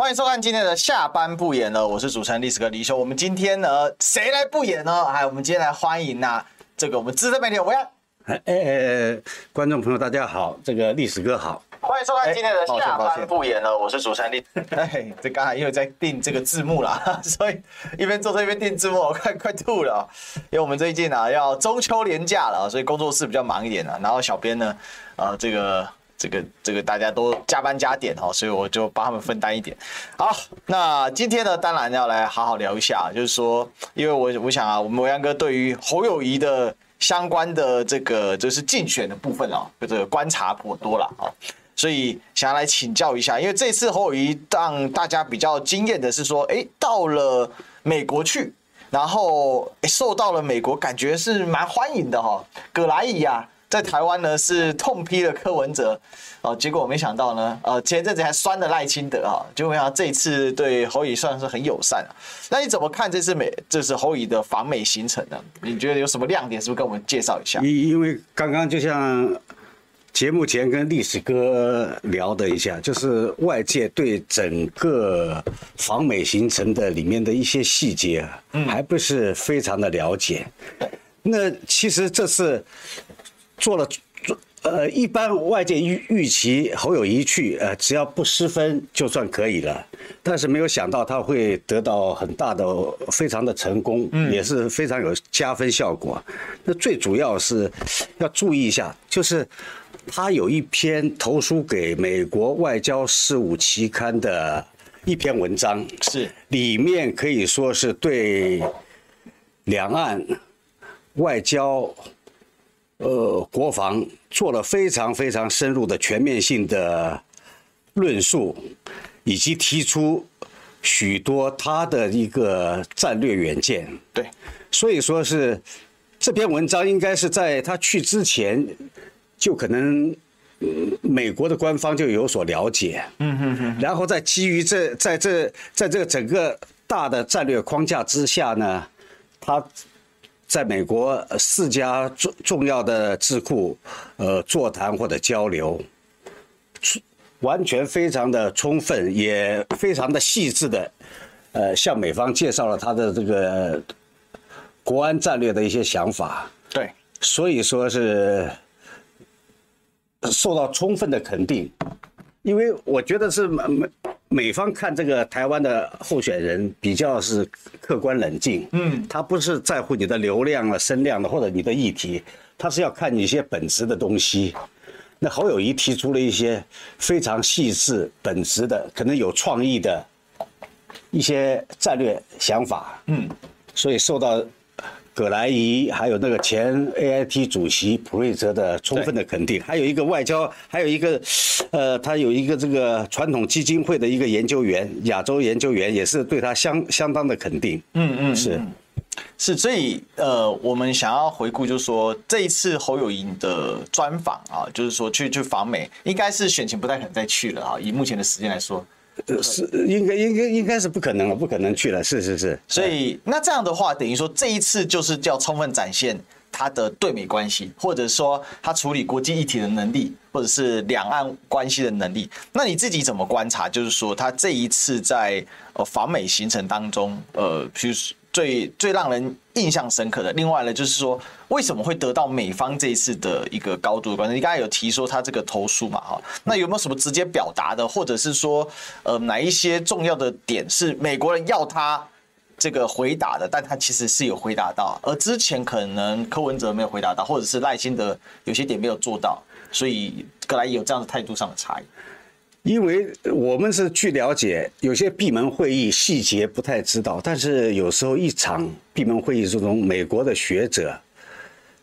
欢迎收看今天的下班不演了，我是主持人历史哥李修。我们今天呢，谁来不演呢？哎，我们今天来欢迎呐、啊，这个我们资深媒体我要。哎哎哎，观众朋友大家好，这个历史哥好。欢迎收看今天的下班不演了，我是主持人历。哎，这刚才因为在定这个字幕啦，所以一边做这一边定字幕，我 快快吐了。因为我们最近啊要中秋连假了，所以工作室比较忙一点啊。然后小编呢，啊这个。这个这个大家都加班加点哈，所以我就帮他们分担一点。好，那今天呢，当然要来好好聊一下，就是说，因为我我想啊，我们维安哥对于侯友宜的相关的这个就是竞选的部分啊，这个观察颇多了啊，所以想要来请教一下，因为这次侯友宜让大家比较惊艳的是说，哎，到了美国去，然后受到了美国感觉是蛮欢迎的哈，葛莱仪啊。在台湾呢是痛批了柯文哲，哦，结果我没想到呢，呃，前一阵子还酸了赖清德啊，结果没想到这一次对侯友宜算是很友善啊。那你怎么看这次美，这是侯乙的访美行程呢？你觉得有什么亮点？是不是跟我们介绍一下？因因为刚刚就像节目前跟历史哥聊的一下，就是外界对整个访美行程的里面的一些细节啊，还不是非常的了解。那其实这次。做了做呃，一般外界预预期侯友谊去，呃，只要不失分就算可以了。但是没有想到他会得到很大的、非常的成功，也是非常有加分效果。那最主要是要注意一下，就是他有一篇投书给美国外交事务期刊的一篇文章，是里面可以说是对两岸外交。呃，国防做了非常非常深入的全面性的论述，以及提出许多他的一个战略远见。对，所以说是这篇文章应该是在他去之前，就可能美国的官方就有所了解。嗯哼哼。然后在基于这在这在这个整个大的战略框架之下呢，他。在美国四家重重要的智库，呃，座谈或者交流，完全非常的充分，也非常的细致的，呃，向美方介绍了他的这个国安战略的一些想法。对，所以说是受到充分的肯定，因为我觉得是美美。方看这个台湾的候选人比较是客观冷静，嗯，他不是在乎你的流量啊、声量的或者你的议题，他是要看你一些本质的东西。那侯友谊提出了一些非常细致、本质的、可能有创意的一些战略想法，嗯，所以受到。葛莱仪还有那个前 AIT 主席普瑞泽的充分的肯定，还有一个外交，还有一个，呃，他有一个这个传统基金会的一个研究员，亚洲研究员也是对他相相当的肯定。嗯嗯，是，是，所以呃，我们想要回顾，就是说这一次侯友谊的专访啊，就是说去去访美，应该是选情不太可能再去了啊，以目前的时间来说。是应该应该应该是不可能了，不可能去了，是是是。所以那这样的话，等于说这一次就是叫充分展现他的对美关系，或者说他处理国际议题的能力，或者是两岸关系的能力。那你自己怎么观察？就是说他这一次在呃访美行程当中，呃，譬如说。最最让人印象深刻的，另外呢，就是说为什么会得到美方这一次的一个高度的关注？你刚才有提说他这个投诉嘛，哈，那有没有什么直接表达的，或者是说，呃，哪一些重要的点是美国人要他这个回答的，但他其实是有回答到，而之前可能柯文哲没有回答到，或者是赖清德有些点没有做到，所以格莱仪有这样的态度上的差异。因为我们是据了解，有些闭门会议细节不太知道，但是有时候一场闭门会议之中，美国的学者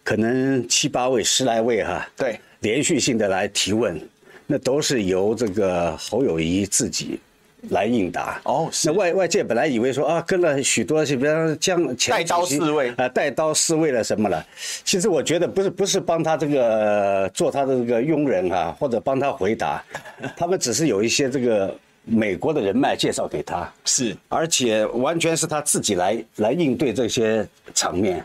可能七八位、十来位哈，对，连续性的来提问，那都是由这个侯友谊自己。来应答哦，那外外界本来以为说啊，跟了许多，比方将带刀侍卫啊，带刀侍卫了什么了？其实我觉得不是不是帮他这个做他的这个佣人啊，或者帮他回答，他们只是有一些这个美国的人脉介绍给他，是，而且完全是他自己来来应对这些场面。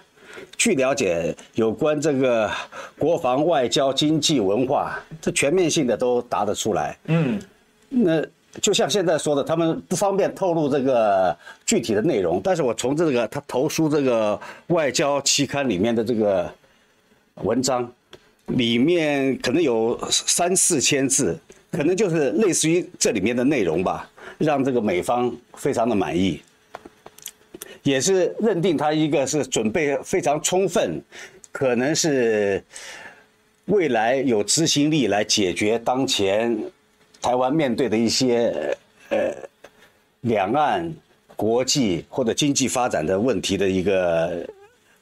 据了解，有关这个国防、外交、经济、文化，这全面性的都答得出来。嗯，那。就像现在说的，他们不方便透露这个具体的内容。但是我从这个他投书这个外交期刊里面的这个文章，里面可能有三四千字，可能就是类似于这里面的内容吧，让这个美方非常的满意，也是认定他一个是准备非常充分，可能是未来有执行力来解决当前。台湾面对的一些呃两岸国际或者经济发展的问题的一个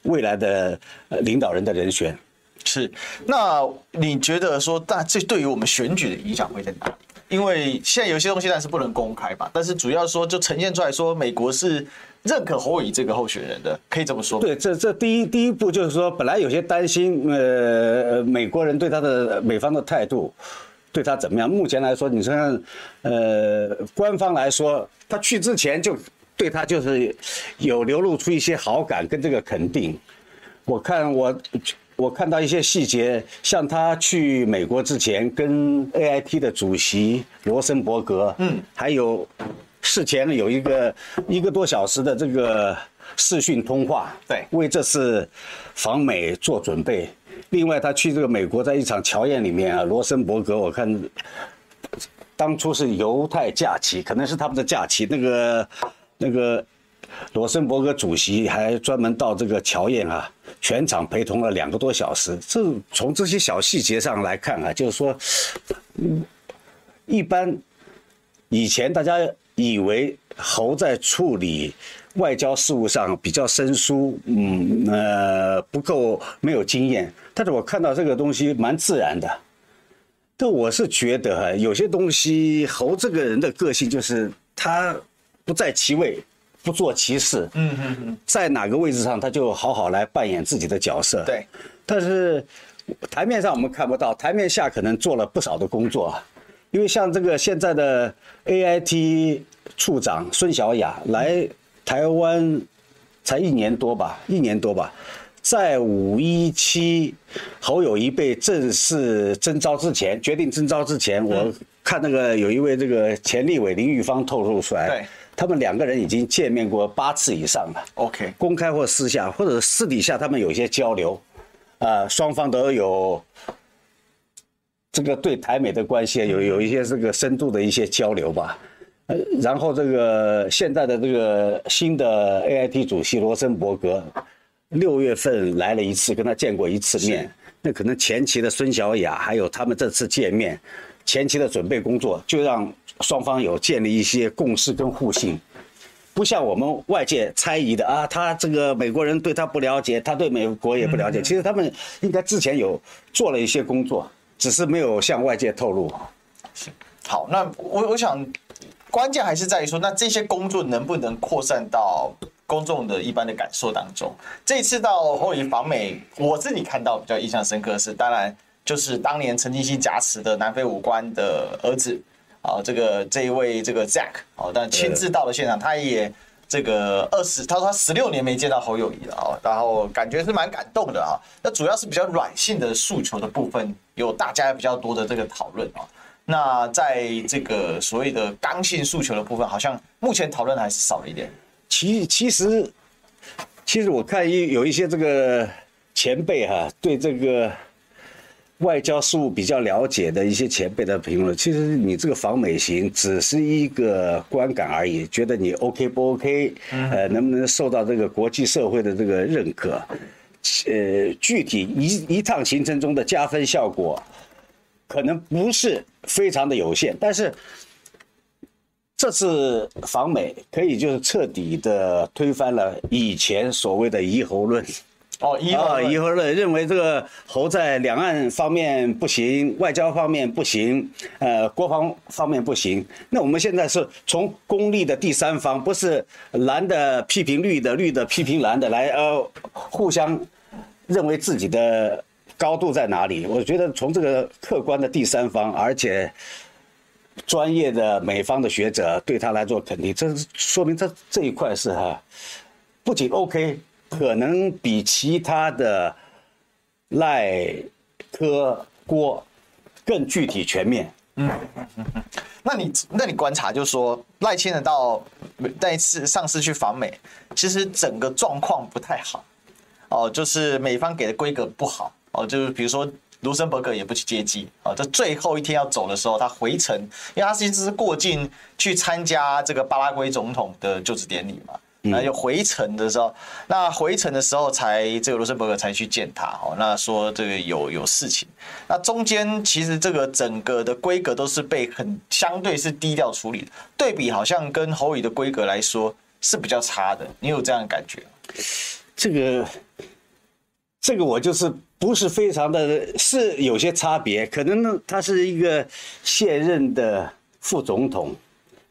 未来的领导人的人选，是。那你觉得说，那这对于我们选举的影响会在哪里？因为现在有些东西但是不能公开吧，但是主要说就呈现出来说，美国是认可侯友宜这个候选人的，可以这么说。对，这这第一第一步就是说，本来有些担心，呃，美国人对他的美方的态度。对他怎么样？目前来说，你说，呃，官方来说，他去之前就对他就是有流露出一些好感跟这个肯定。我看我我看到一些细节，像他去美国之前跟 AIT 的主席罗森伯格，嗯，还有事前有一个一个多小时的这个视讯通话，对，为这次访美做准备。另外，他去这个美国，在一场侨宴里面啊，罗森伯格，我看当初是犹太假期，可能是他们的假期。那个那个罗森伯格主席还专门到这个侨宴啊，全场陪同了两个多小时。这从这些小细节上来看啊，就是说，嗯，一般以前大家以为侯在处理。外交事务上比较生疏，嗯，呃，不够没有经验。但是我看到这个东西蛮自然的。但我是觉得哈，有些东西侯这个人的个性就是他不在其位，不做其事。嗯嗯嗯，在哪个位置上他就好好来扮演自己的角色。对。但是台面上我们看不到，台面下可能做了不少的工作。因为像这个现在的 AIT 处长孙小雅来。台湾才一年多吧，一年多吧，在五一七侯友谊被正式征召之前，决定征召之前，我看那个有一位这个前立委林玉芳透露出来，对，他们两个人已经见面过八次以上了。OK，公开或私下，或者私底下，他们有一些交流，啊，双方都有这个对台美的关系有有一些这个深度的一些交流吧。然后这个现在的这个新的 AIT 主席罗森伯格，六月份来了一次，跟他见过一次面。那可能前期的孙小雅还有他们这次见面，前期的准备工作，就让双方有建立一些共识跟互信，不像我们外界猜疑的啊，他这个美国人对他不了解，他对美国也不了解。其实他们应该之前有做了一些工作，只是没有向外界透露。是，好，那我我想。关键还是在于说，那这些工作能不能扩散到公众的一般的感受当中？这次到侯友宜访美，我自己看到比较印象深刻的是，当然就是当年陈金兴挟持的南非武官的儿子啊，这个这一位这个 Zack 哦，但亲自到了现场，他也这个二十，他说他十六年没见到侯友宜了啊，然后感觉是蛮感动的啊。那主要是比较软性的诉求的部分，有大家比较多的这个讨论啊。那在这个所谓的刚性诉求的部分，好像目前讨论还是少了一点。其其实，其实我看一有一些这个前辈哈，对这个外交事务比较了解的一些前辈的评论，其实你这个访美行只是一个观感而已，觉得你 OK 不 OK，呃，能不能受到这个国际社会的这个认可，呃，具体一一趟行程中的加分效果。可能不是非常的有限，但是这次访美可以就是彻底的推翻了以前所谓的疑侯论。哦，疑侯论，认为这个侯在两岸方面不行，外交方面不行，呃，国防方面不行。那我们现在是从公立的第三方，不是蓝的批评绿的，绿的批评蓝的，来呃互相认为自己的。高度在哪里？我觉得从这个客观的第三方，而且专业的美方的学者对他来做肯定，这说明这这一块是哈，不仅 OK，可能比其他的赖、科、郭更具体全面。嗯，那你那你观察就是说赖清德到那一次上次去访美，其实整个状况不太好。哦，就是美方给的规格不好。哦，就是比如说卢森伯格也不去接机啊，在最后一天要走的时候，他回程，因为他其实是过境去参加这个巴拉圭总统的就职典礼嘛。那就回程的时候，那回程的时候才这个卢森伯格才去见他哦。那说这个有有事情，那中间其实这个整个的规格都是被很相对是低调处理的，对比好像跟侯宇的规格来说是比较差的。你有这样的感觉？这个这个我就是不是非常的，是有些差别。可能，他是一个现任的副总统，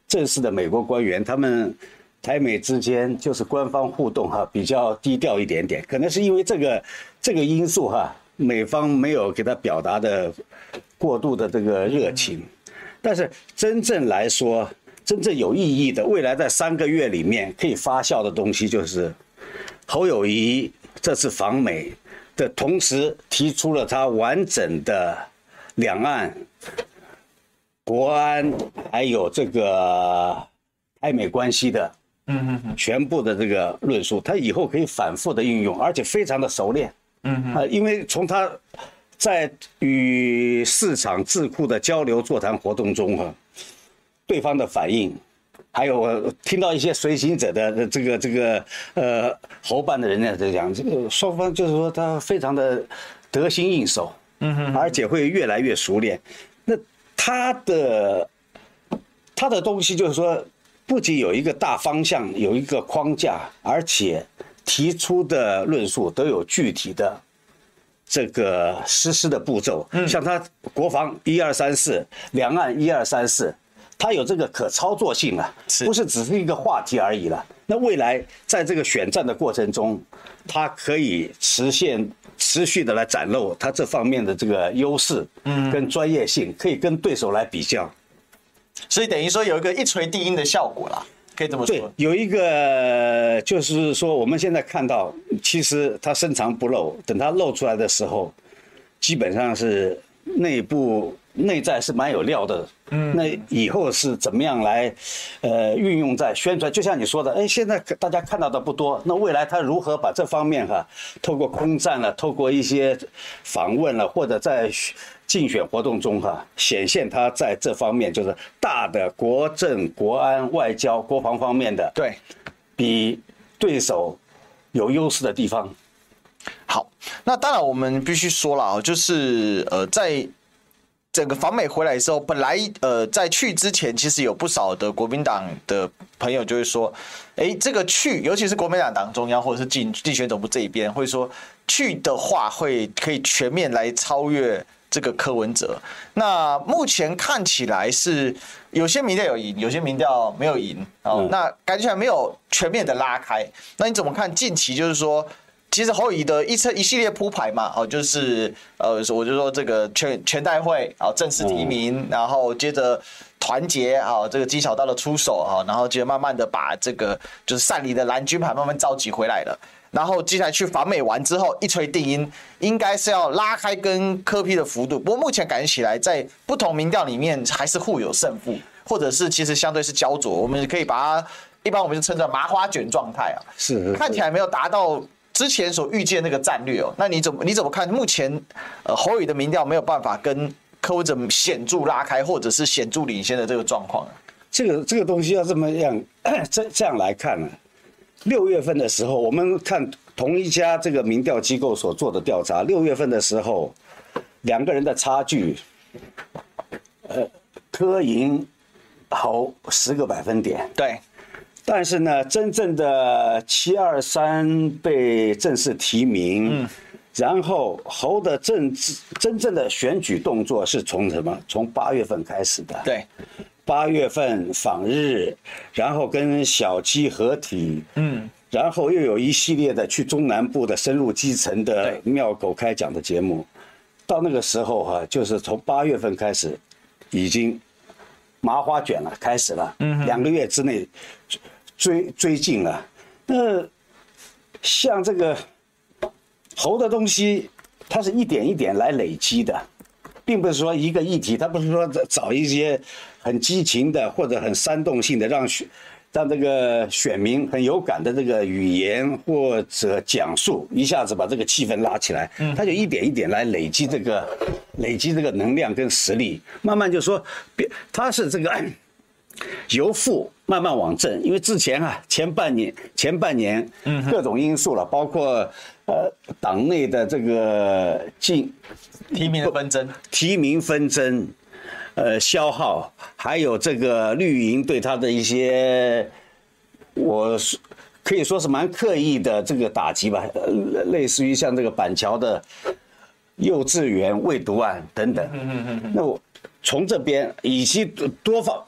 正式的美国官员，他们。台美之间就是官方互动哈，比较低调一点点，可能是因为这个这个因素哈，美方没有给他表达的过度的这个热情，但是真正来说，真正有意义的，未来在三个月里面可以发酵的东西，就是侯友谊这次访美的同时提出了他完整的两岸、国安还有这个台美关系的。嗯嗯嗯，全部的这个论述，他以后可以反复的运用，而且非常的熟练。嗯嗯，啊，因为从他在与市场智库的交流座谈活动中哈，对方的反应，还有我听到一些随行者的这个这个呃侯办的人呢在讲，这个双方就是说他非常的得心应手。嗯哼，而且会越来越熟练。那他的他的东西就是说。不仅有一个大方向，有一个框架，而且提出的论述都有具体的这个实施的步骤。嗯，像他国防一二三四，两岸一二三四，它有这个可操作性啊，不是只是一个话题而已了。那未来在这个选战的过程中，它可以实现持续的来展露它这方面的这个优势，嗯，跟专业性，可以跟对手来比较。所以等于说有一个一锤定音的效果啦，可以这么说。对，有一个就是说我们现在看到，其实它深藏不露，等它露出来的时候，基本上是内部内在是蛮有料的。嗯，那以后是怎么样来，呃，运用在宣传？就像你说的，哎，现在大家看到的不多，那未来他如何把这方面哈，透过空战了，透过一些访问了，或者在。竞选活动中，哈，显现他在这方面就是大的国政、国安、外交、国防方面的，对，比对手有优势的地方。好，那当然我们必须说了啊，就是呃，在整个访美回来的时候，本来呃在去之前，其实有不少的国民党的朋友就会说，哎，这个去，尤其是国民党党中央或者是竞竞选总部这一边，会说去的话会可以全面来超越。这个柯文哲，那目前看起来是有些民调有赢，有些民调没有赢哦。那感觉还没有全面的拉开。那你怎么看近期？就是说，其实侯友宜的一车一系列铺排嘛，哦，就是呃，我就说这个全全代会啊，正式提名，然后接着团结啊，这个绩效到了出手啊，然后接着慢慢的把这个就是善里的蓝军牌慢慢召集回来了。然后接下来去访美完之后，一锤定音，应该是要拉开跟柯批的幅度。不过目前感觉起来，在不同民调里面还是互有胜负，或者是其实相对是焦灼。我们可以把它一般我们就称作麻花卷状态啊，是看起来没有达到之前所预见那个战略哦。那你怎么你怎么看？目前呃侯宇的民调没有办法跟柯文哲显著拉开，或者是显著领先的这个状况啊？这个这个东西要这么样 这这样来看呢？六月份的时候，我们看同一家这个民调机构所做的调查，六月份的时候，两个人的差距，呃，柯赢侯十个百分点。对，但是呢，真正的七二三被正式提名，嗯，然后侯的政治真正的选举动作是从什么？从八月份开始的。对。八月份访日，然后跟小鸡合体，嗯，然后又有一系列的去中南部的深入基层的庙口开讲的节目，到那个时候哈、啊，就是从八月份开始，已经麻花卷了，开始了，嗯，两个月之内追追进了。那像这个猴的东西，它是一点一点来累积的。并不是说一个议题，它不是说找一些很激情的或者很煽动性的让选让这个选民很有感的这个语言或者讲述，一下子把这个气氛拉起来，他就一点一点来累积这个累积这个能量跟实力，慢慢就说，别他是这个。由负慢慢往正，因为之前啊，前半年前半年，各种因素了，包括呃党内的这个进提名的纷争，提名纷争，呃消耗，还有这个绿营对他的一些，我是可以说是蛮刻意的这个打击吧，类似于像这个板桥的幼稚园未读案等等，那我从这边以及多方。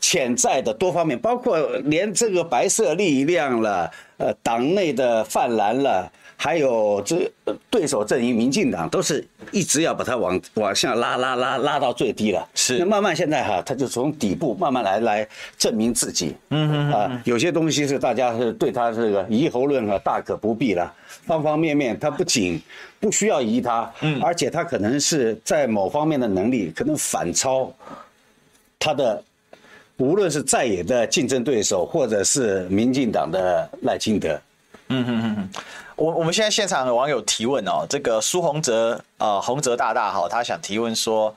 潜在的多方面，包括连这个白色力量了，呃，党内的泛蓝了，还有这对手阵营民进党，都是一直要把它往往下拉拉拉拉到最低了。是，那慢慢现在哈，他就从底部慢慢来来证明自己。嗯嗯，啊，有些东西是大家是对他这个疑猴论啊，大可不必了。方方面面，他不仅不需要疑他，嗯，而且他可能是在某方面的能力可能反超他的。无论是在野的竞争对手，或者是民进党的赖清德，嗯哼哼哼，我我们现在现场的网友提问哦，这个苏宏泽啊，宏泽大大哈，他想提问说。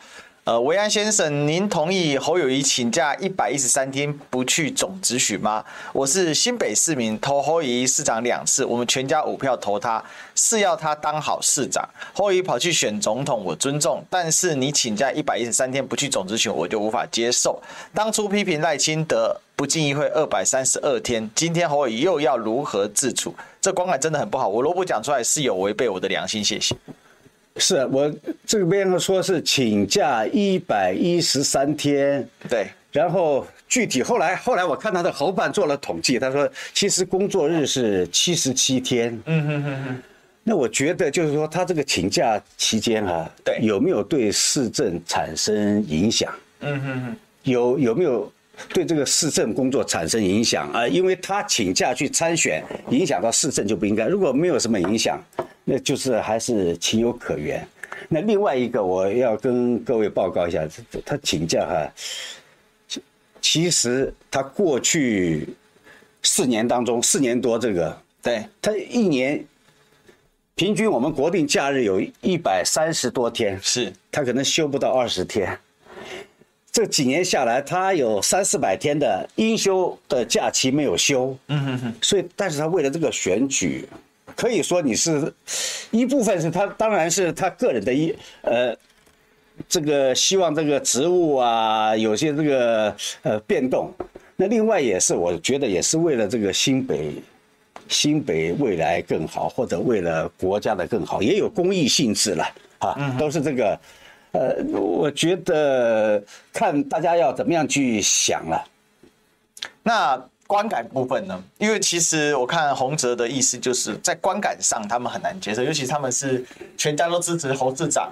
呃，维安先生，您同意侯友谊请假一百一十三天不去总执询吗？我是新北市民，投侯友谊市长两次，我们全家五票投他，是要他当好市长。侯友谊跑去选总统，我尊重，但是你请假一百一十三天不去总执询，我就无法接受。当初批评赖清德不进议会二百三十二天，今天侯友谊又要如何自处？这观感真的很不好，我如果不讲出来是有违背我的良心。谢谢。是我这边说是请假一百一十三天，对，然后具体后来后来我看他的侯办做了统计，他说其实工作日是七十七天，嗯嗯嗯嗯，那我觉得就是说他这个请假期间啊，对，有没有对市政产生影响？嗯嗯嗯，有有没有对这个市政工作产生影响啊？因为他请假去参选，影响到市政就不应该，如果没有什么影响。那就是还是情有可原。那另外一个，我要跟各位报告一下，他请假哈，其实他过去四年当中，四年多这个，对他一年平均我们国定假日有一百三十多天，是他可能休不到二十天。这几年下来，他有三四百天的应休的假期没有休。嗯哼哼。所以，但是他为了这个选举。可以说你是一部分是他，当然是他个人的一呃，这个希望这个职务啊有些这个呃变动，那另外也是我觉得也是为了这个新北新北未来更好，或者为了国家的更好，也有公益性质了啊，都是这个。呃，我觉得看大家要怎么样去想了，那。观感部分呢？因为其实我看洪哲的意思就是在观感上他们很难接受，尤其他们是全家都支持侯市长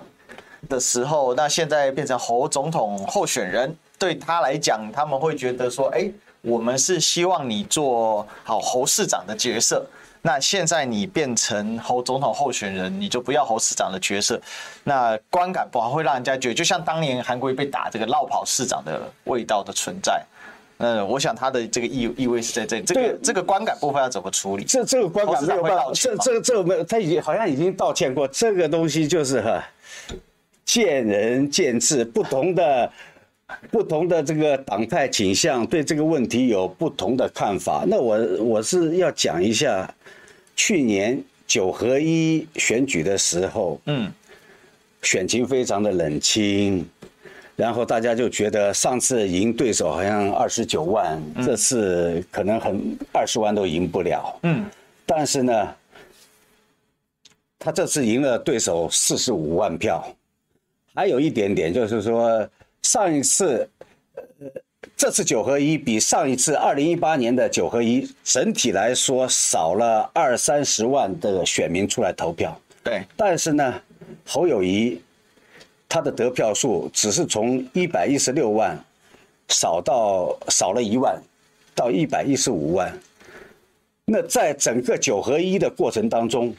的时候，那现在变成侯总统候选人，对他来讲，他们会觉得说：哎，我们是希望你做好侯市长的角色，那现在你变成侯总统候选人，你就不要侯市长的角色，那观感不好，会让人家觉得就像当年韩国被打这个落跑市长的味道的存在。嗯，我想他的这个意意味是在这里，这个这个观感部分要怎么处理？这这个观感没有办法，这这这没有，他已经好像已经道歉过。这个东西就是哈，见仁见智，不同的不同的这个党派倾向对这个问题有不同的看法。那我我是要讲一下，去年九合一选举的时候，嗯，选情非常的冷清。然后大家就觉得上次赢对手好像二十九万，这次可能很二十万都赢不了。嗯，但是呢，他这次赢了对手四十五万票，还有一点点就是说，上一次，呃，这次九合一比上一次二零一八年的九合一整体来说少了二三十万的选民出来投票。对，但是呢，侯友宜。他的得票数只是从一百一十六万少到少了一万，到一百一十五万。那在整个九合一的过程当中，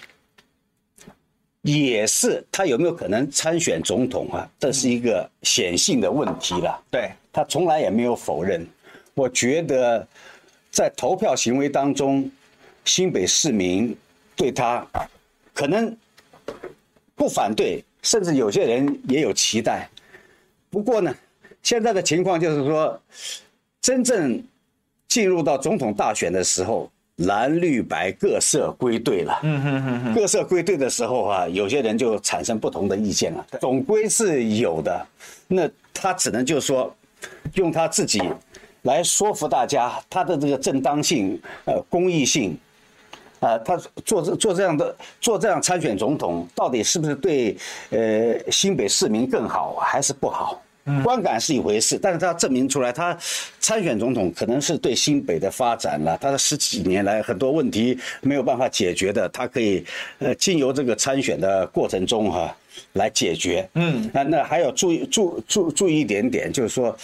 也是他有没有可能参选总统啊？这是一个显性的问题了。对，他从来也没有否认。我觉得在投票行为当中，新北市民对他可能不反对，甚至有些人也有期待。不过呢，现在的情况就是说，真正进入到总统大选的时候。蓝绿白各色归队了，嗯哼哼哼，各色归队的时候啊，有些人就产生不同的意见了，总归是有的。那他只能就是说，用他自己来说服大家，他的这个正当性、呃公益性，啊，他做这做这样的做这样参选总统，到底是不是对呃新北市民更好，还是不好？观感是一回事，但是他证明出来，他参选总统可能是对新北的发展了，他的十几年来很多问题没有办法解决的，他可以呃经由这个参选的过程中哈来解决。嗯，那那还要注意注注注意一点点，就是说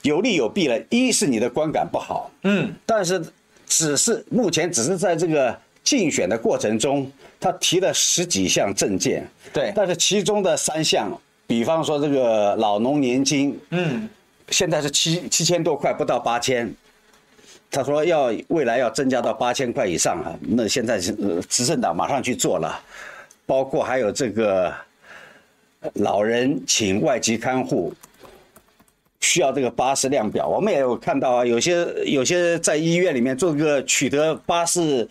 有利有弊了。一是你的观感不好，嗯，但是只是目前只是在这个竞选的过程中，他提了十几项政见，对，但是其中的三项。比方说这个老农年金，嗯，现在是七七千多块，不到八千。他说要未来要增加到八千块以上啊，那现在是执政党马上去做了，包括还有这个老人请外籍看护，需要这个巴氏量表，我们也有看到啊，有些有些在医院里面做个取得巴氏。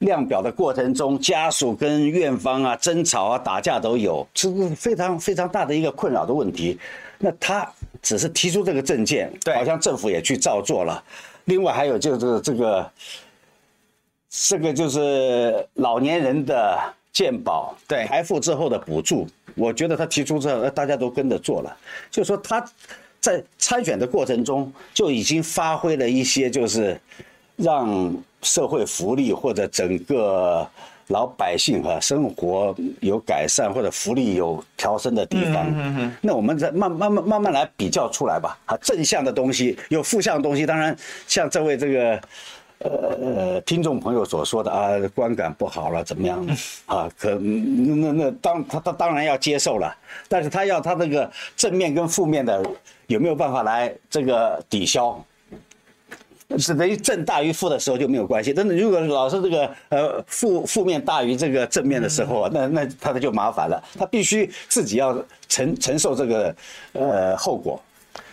量表的过程中，家属跟院方啊争吵啊打架都有，这是非常非常大的一个困扰的问题。那他只是提出这个证件，对，好像政府也去照做了。另外还有就是这个，这个就是老年人的健保，对，财富之后的补助，我觉得他提出之后，大家都跟着做了。就是说他在参选的过程中就已经发挥了一些，就是让。社会福利或者整个老百姓哈生活有改善或者福利有调升的地方，那我们再慢慢慢慢慢来比较出来吧。啊，正向的东西有负向的东西，当然像这位这个呃听众朋友所说的啊，观感不好了怎么样啊？可那那那当他他当然要接受了，但是他要他那个正面跟负面的有没有办法来这个抵消？是等于正大于负的时候就没有关系，但是如果老是这个呃负负面大于这个正面的时候，那那他就麻烦了，他必须自己要承承受这个呃后果。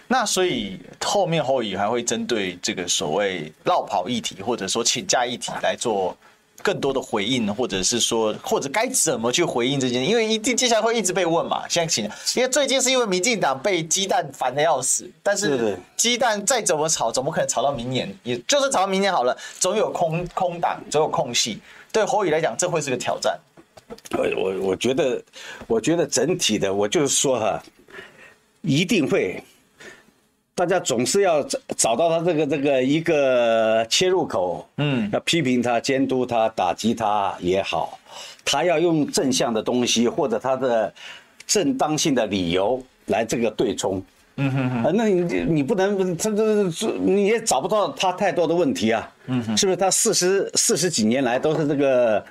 那所以后面侯友宜还会针对这个所谓绕跑议题或者说请假议题来做。更多的回应，或者是说，或者该怎么去回应这件事，因为一定接下来会一直被问嘛。现在请，因为最近是因为民进党被鸡蛋烦的要死，但是鸡蛋再怎么炒，怎么可能炒到明年？也就是炒到明年好了，总有空空档，总有空隙。对侯友宜来讲，这会是个挑战。我我我觉得，我觉得整体的，我就是说哈，一定会。大家总是要找找到他这个这个一个切入口，嗯，要批评他、监督他、打击他也好，他要用正向的东西或者他的正当性的理由来这个对冲，嗯哼哼，那你你不能他这这你也找不到他太多的问题啊，嗯哼，是不是？他四十四十几年来都是这个。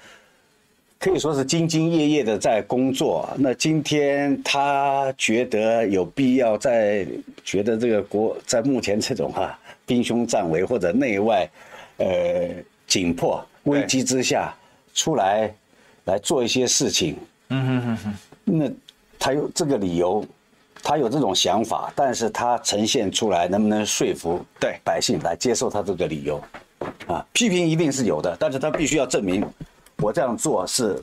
可以说是兢兢业业的在工作。那今天他觉得有必要在觉得这个国在目前这种哈兵凶战危或者内外呃紧迫危机之下出来来做一些事情。嗯哼哼哼。那他有这个理由，他有这种想法，但是他呈现出来能不能说服对百姓来接受他这个理由？啊，批评一定是有的，但是他必须要证明。我这样做是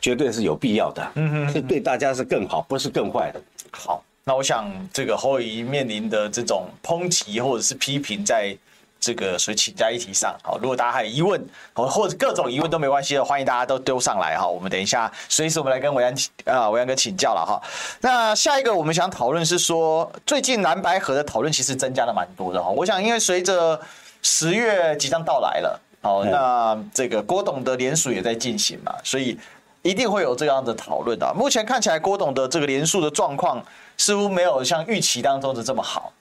绝对是有必要的，嗯哼，是对大家是更好，不是更坏的。好，那我想这个侯友宜面临的这种抨击或者是批评，在这个所谓请在议题上，好，如果大家还有疑问，或者各种疑问都没关系的，欢迎大家都丢上来哈。我们等一下随时我们来跟维安啊维安哥请教了哈。那下一个我们想讨论是说，最近蓝白合的讨论其实增加了蛮多的哈。我想因为随着十月即将到来了。好，那这个郭董的联署也在进行嘛，所以一定会有这样的讨论的。目前看起来，郭董的这个联署的状况似乎没有像预期当中的这么好。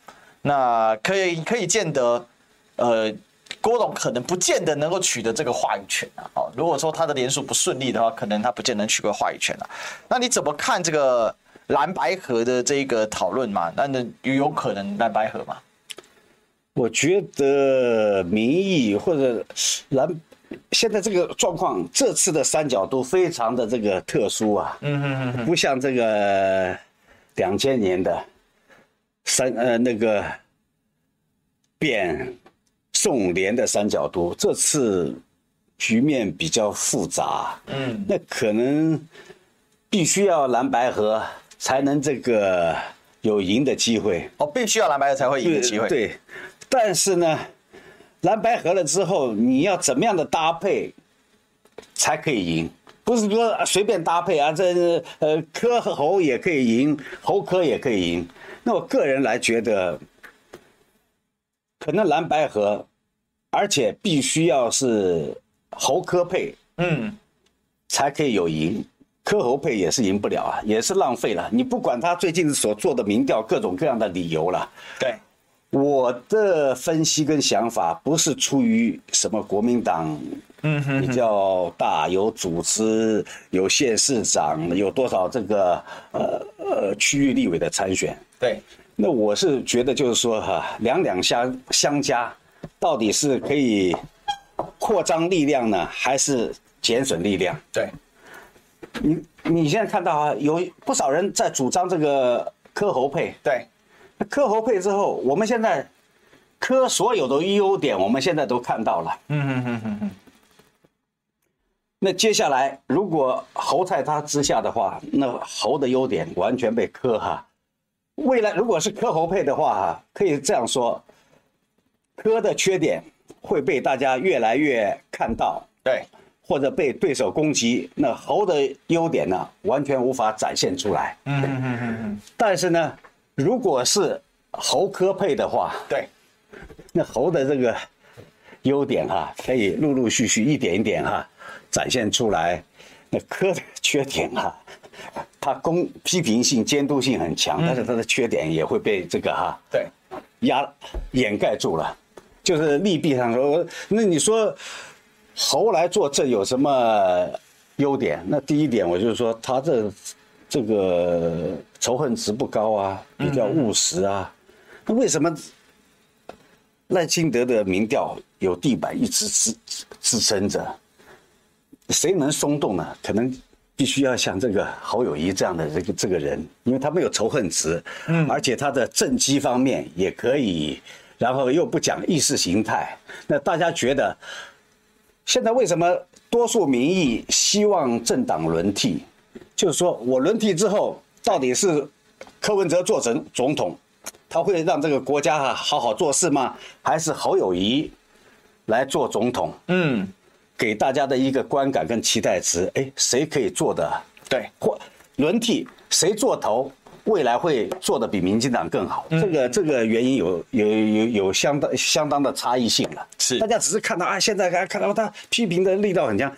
那可以可以见得，呃，郭董可能不见得能够取得这个话语权啊。哦，如果说他的连署不顺利的话，可能他不见得能取得话语权啊。那你怎么看这个蓝白河的这个讨论嘛？那那有可能蓝白合吗？我觉得民意或者蓝现在这个状况，这次的三角都非常的这个特殊啊。嗯不像这个两千年的三呃那个变宋联的三角都，这次局面比较复杂。嗯，那可能必须要蓝白合才能这个有赢的机会。哦，必须要蓝白合才会赢的机会。对。对但是呢，蓝白合了之后，你要怎么样的搭配才可以赢？不是说随便搭配啊，这呃科和侯也可以赢，侯科也可以赢。那我个人来觉得，可能蓝白合，而且必须要是侯科配，嗯，才可以有赢。科侯配也是赢不了啊，也是浪费了。你不管他最近所做的民调，各种各样的理由了，对。我的分析跟想法不是出于什么国民党，嗯，比较大，有组织，有县市长，有多少这个呃呃区域立委的参选。对，那我是觉得就是说哈，两两相相加，到底是可以扩张力量呢，还是减损力量？对，你你现在看到啊，有不少人在主张这个柯侯配。对。柯侯配之后，我们现在科所有的优点，我们现在都看到了。嗯嗯嗯嗯嗯。那接下来，如果侯在他之下的话，那侯的优点完全被科哈。未来如果是科侯配的话，哈，可以这样说，科的缺点会被大家越来越看到，对，或者被对手攻击。那侯的优点呢，完全无法展现出来。嗯嗯嗯嗯。但是呢。如果是猴科配的话，对，那猴的这个优点哈，可以陆陆续续一点一点哈展现出来。那科的缺点哈，他公批评性、监督性很强，但是他的缺点也会被这个哈对压掩盖住了。就是利弊上说，那你说猴来做这有什么优点？那第一点，我就是说他这。这个仇恨值不高啊，比较务实啊。那为什么赖清德的民调有地板一直支支撑着？谁能松动呢？可能必须要像这个侯友谊这样的这个这个人，因为他没有仇恨值，嗯，而且他的政绩方面也可以，然后又不讲意识形态。那大家觉得，现在为什么多数民意希望政党轮替？就是说我轮替之后，到底是柯文哲做成总统，他会让这个国家好好做事吗？还是侯友谊来做总统？嗯，给大家的一个观感跟期待值，哎，谁可以做的？对，或轮替谁做头，未来会做的比民进党更好。这个这个原因有有有有相当相当的差异性了。是，大家只是看到啊，现在看看到他批评的力道很强，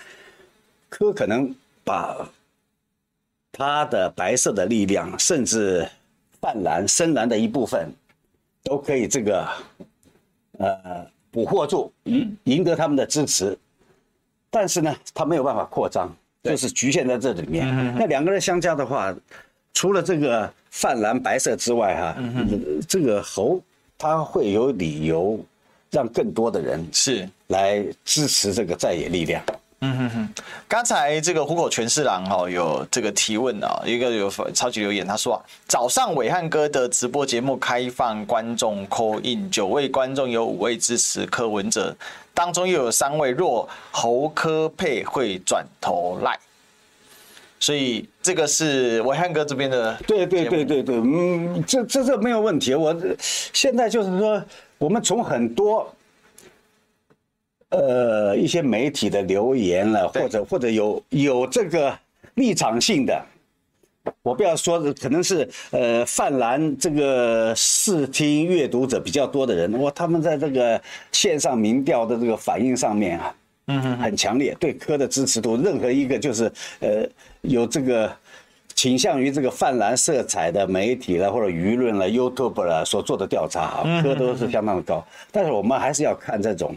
柯可能把。他的白色的力量，甚至泛蓝、深蓝的一部分，都可以这个，呃，捕获住，赢赢得他们的支持。但是呢，他没有办法扩张，就是局限在这里面。那两个人相加的话，除了这个泛蓝白色之外，哈，这个猴他会有理由让更多的人是来支持这个在野力量。嗯哼哼，刚才这个虎口全是狼哈有这个提问啊，一个有超级留言，他说啊，早上伟汉哥的直播节目开放观众 call in，九位观众有五位支持柯文哲，当中又有三位若侯柯配会转头赖，所以这个是伟汉哥这边的，对对对对对，嗯，这这这没有问题，我现在就是说，我们从很多。呃，一些媒体的留言了，或者或者有有这个立场性的，我不要说，可能是呃泛蓝这个视听阅读者比较多的人，哇，他们在这个线上民调的这个反应上面啊，嗯哼，很强烈，对柯的支持度，任何一个就是呃有这个倾向于这个泛蓝色彩的媒体了或者舆论了 YouTube 了所做的调查啊，科都是相当的高，但是我们还是要看这种。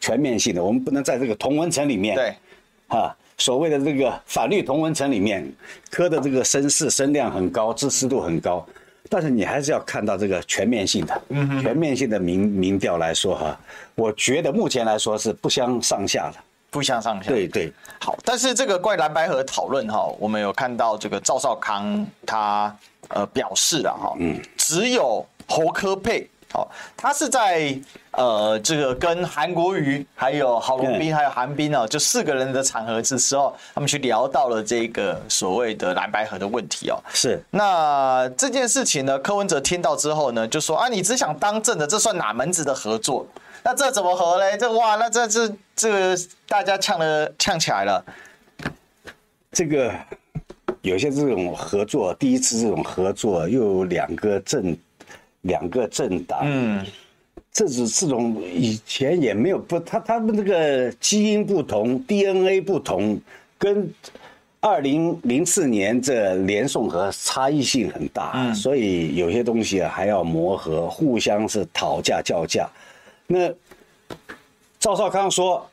全面性的，我们不能在这个同文层里面，对，啊，所谓的这个法律同文层里面，科的这个声势声量很高，支持度很高，但是你还是要看到这个全面性的，嗯，全面性的民民调来说哈，我觉得目前来说是不相上下的，不相上下，对对，好，但是这个关于蓝白河讨论哈，我们有看到这个赵少康他呃表示了哈，嗯，只有侯科配。好，他是在呃这个跟韩国瑜还有郝龙斌还有韩冰啊，就四个人的场合之时候，他们去聊到了这个所谓的蓝白合的问题哦。是。那这件事情呢，柯文哲听到之后呢，就说啊，你只想当政的，这算哪门子的合作？那这怎么合嘞？这哇，那这这这个大家呛了呛起来了。这个有些这种合作，第一次这种合作又有两个政。两个政党，嗯，这是这种以前也没有不，他他们这个基因不同，DNA 不同，跟二零零四年这连宋和差异性很大，嗯，所以有些东西啊还要磨合，互相是讨价叫价。那赵少康说，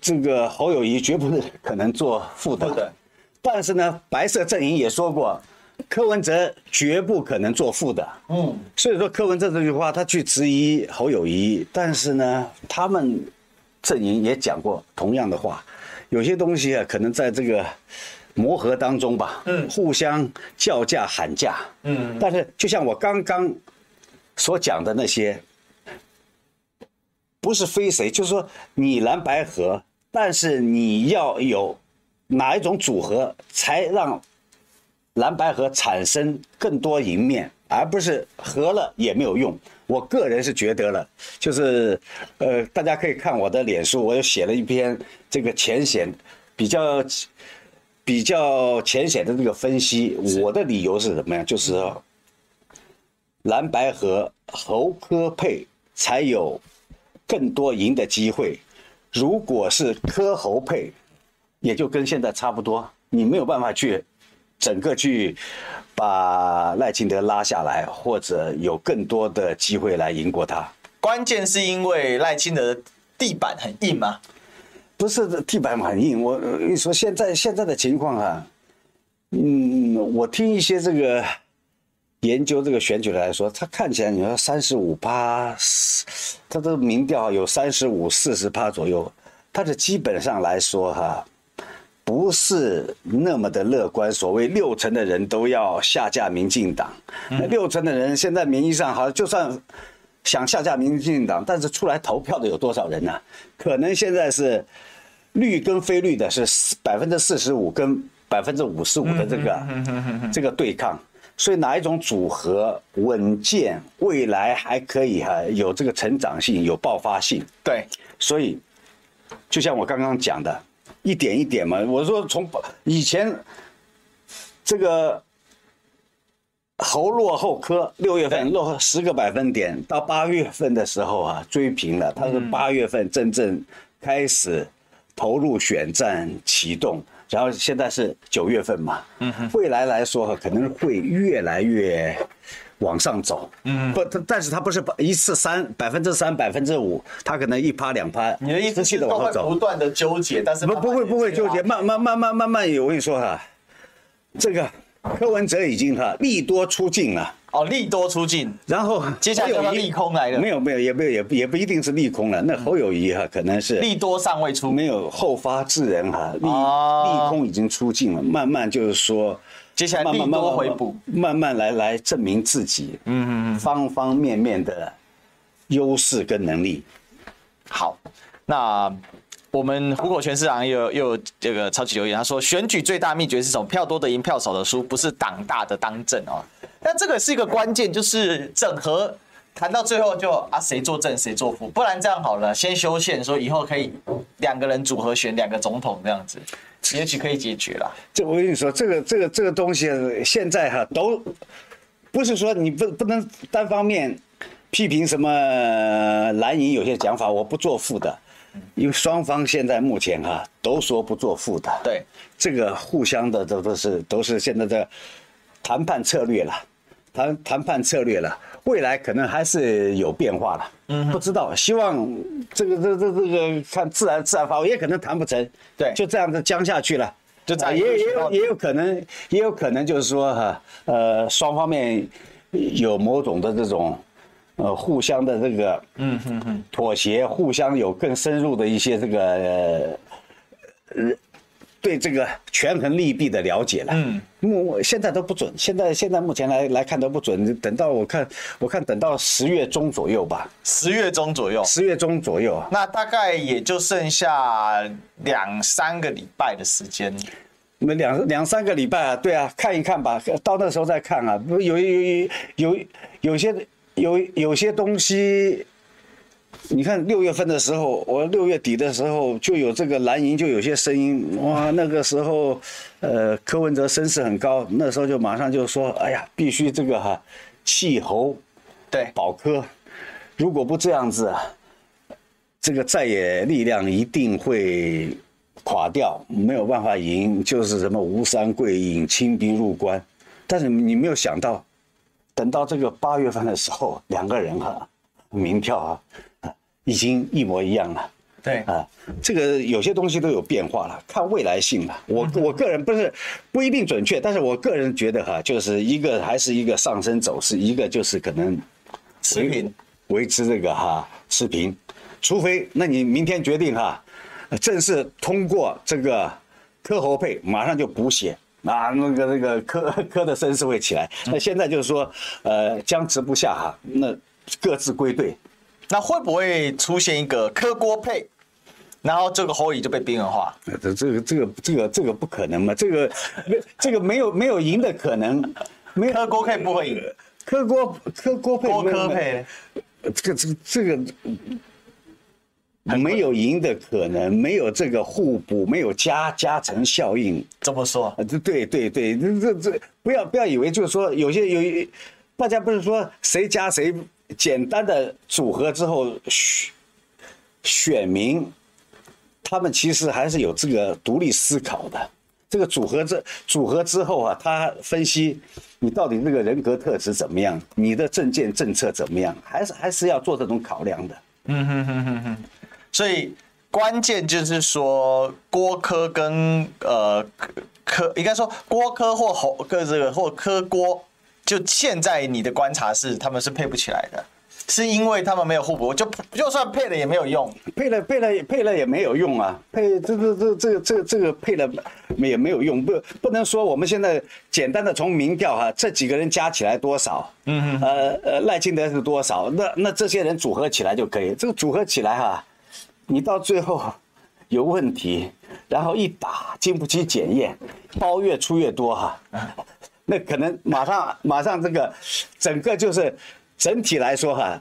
这个侯友谊绝不是可能做副的，对，但是呢，白色阵营也说过。柯文哲绝不可能做负的，嗯，所以说柯文哲这句话，他去质疑侯友谊，但是呢，他们阵营也讲过同样的话，有些东西啊，可能在这个磨合当中吧，嗯，互相叫价喊价，嗯，但是就像我刚刚所讲的那些，不是非谁，就是说你蓝白合，但是你要有哪一种组合才让。蓝白河产生更多赢面，而不是合了也没有用。我个人是觉得了，就是，呃，大家可以看我的脸书，我又写了一篇这个浅显、比较比较浅显的这个分析。我的理由是什么呀？就是说，蓝白合侯科配才有更多赢的机会。如果是科侯配，也就跟现在差不多，你没有办法去。整个去把赖清德拉下来，或者有更多的机会来赢过他。关键是因为赖清德的地板很硬吗？不是地板很硬，我跟你说现在现在的情况啊，嗯，我听一些这个研究这个选举的来说，他看起来你说三十五趴，他的民调有三十五四十趴左右，他的基本上来说哈。不是那么的乐观。所谓六成的人都要下架民进党，那六成的人现在名义上好像就算想下架民进党，但是出来投票的有多少人呢？可能现在是绿跟非绿的是百分之四十五跟百分之五十五的这个这个对抗，所以哪一种组合稳健，未来还可以哈有这个成长性，有爆发性。对，所以就像我刚刚讲的。一点一点嘛，我说从以前这个侯落后科六月份落后十个百分点，到八月份的时候啊追平了，他是八月份真正开始投入选战启动，然后现在是九月份嘛，未来来说可能会越来越。往上走，嗯，不，但是它不是一次三百分之三百分之五，它可能一趴两趴。你的意思是都会不断的纠结，但是不不会不会纠结，慢慢慢慢慢慢有。我跟你说哈，这个柯文哲已经哈利多出尽了。哦，利多出尽，然后接下来有利空来了。没有没有也没有也也不一定是利空了。那侯友谊哈可能是利多尚未出，没有后发制人哈，利利空已经出尽了，慢慢就是说。接下来利多回补，慢慢来来证明自己，嗯嗯嗯，方方面面的优势跟能力。好，那我们虎口全市长又又这个超级留言，他说选举最大秘诀是什么？票多的赢，票少的输，不是党大的当政哦。那这个是一个关键，就是整合。谈到最后就啊，谁做正谁做副，不然这样好了，先修宪，说以后可以两个人组合选两个总统这样子，也许可以解决了。这我跟你说，这个这个这个东西现在哈都不是说你不不能单方面批评什么蓝营有些讲法，我不做负的，因为双方现在目前哈都说不做负的。对，这个互相的都都是都是现在的谈判策略了。谈谈判策略了，未来可能还是有变化了。嗯，不知道，希望这个这这这个看自然自然发挥，也可能谈不成。对，就这样子僵下去了。就这样也也有也有可能，也有可能就是说哈，呃，双方面有某种的这种。呃，互相的这个，嗯嗯嗯，妥协，互相有更深入的一些这个，呃，对这个权衡利弊的了解了。嗯，目现在都不准，现在现在目前来来看都不准。等到我看，我看等到十月中左右吧。十月中左右。十月中左右。那大概也就剩下两三个礼拜的时间。那两两三个礼拜啊，对啊，看一看吧，到那时候再看啊。不有有有有些。有有些东西，你看六月份的时候，我六月底的时候就有这个蓝营就有些声音，哇，那个时候，呃，柯文哲声势很高，那时候就马上就说，哎呀，必须这个哈气候，对，保科，如果不这样子啊，这个在野力量一定会垮掉，没有办法赢，就是什么吴三桂引清兵入关，但是你没有想到。等到这个八月份的时候，两个人哈，民调啊，已经一模一样了。对啊，这个有些东西都有变化了，看未来性了。我 我个人不是不一定准确，但是我个人觉得哈，就是一个还是一个上升走势，一个就是可能持平，维持这个哈持平，除非那你明天决定哈，正式通过这个科侯配，马上就补血。啊，那个那个科 科的声势会起来。那现在就是说，呃，僵持不下哈，那各自归队。那会不会出现一个柯锅配，然后这个侯友宜就被边缘化？这这个这个这个这个不可能嘛？这个这个没有没有赢的可能。没有柯郭配不会赢。柯锅柯锅配。郭柯配。这个这个这个。没有赢的可能，没有这个互补，没有加加成效应。怎么说？这对对对，这这不要不要以为就是说有些有，大家不是说谁加谁，简单的组合之后选选民，他们其实还是有这个独立思考的。这个组合这组合之后啊，他分析你到底这个人格特质怎么样，你的政见政策怎么样，还是还是要做这种考量的。嗯哼哼哼哼。所以关键就是说，郭柯跟呃柯，应该说郭柯或侯各这个或柯郭，就现在你的观察是他们是配不起来的，是因为他们没有互补，就就算配了也没有用，配了配了配了也没有用啊，配这这这这个这个这个配了也没有用，不不能说我们现在简单的从民调哈，这几个人加起来多少，嗯嗯，呃呃赖清德是多少，那那这些人组合起来就可以，这个组合起来哈。你到最后有问题，然后一打经不起检验，包越出越多哈，那可能马上马上这个整个就是整体来说哈，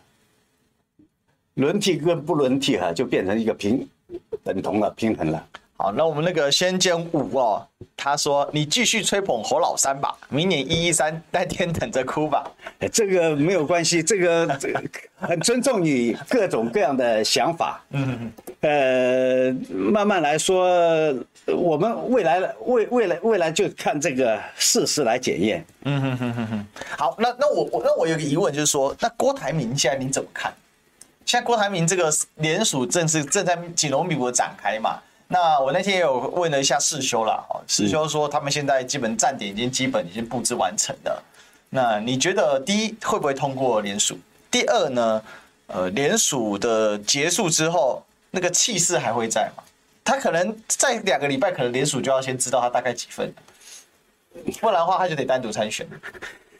轮替跟不轮替哈就变成一个平等同了平衡了。好，那我们那个仙剑五哦，他说你继续吹捧侯老三吧，明年一一三那天等着哭吧。这个没有关系，这个这个很尊重你各种各样的想法。嗯，呃，慢慢来说，我们未来未未来未来就看这个事实来检验。嗯哼哼哼哼。好，那那我我那我有个疑问就是说，那郭台铭现在您怎么看？现在郭台铭这个联署正是正在紧锣密鼓的展开嘛？那我那天也有问了一下世修啦，哦，世修说他们现在基本站点已经基本已经布置完成了。那你觉得第一会不会通过联署？第二呢？呃，联署的结束之后，那个气势还会在吗？他可能在两个礼拜，可能联署就要先知道他大概几分，不然的话他就得单独参选。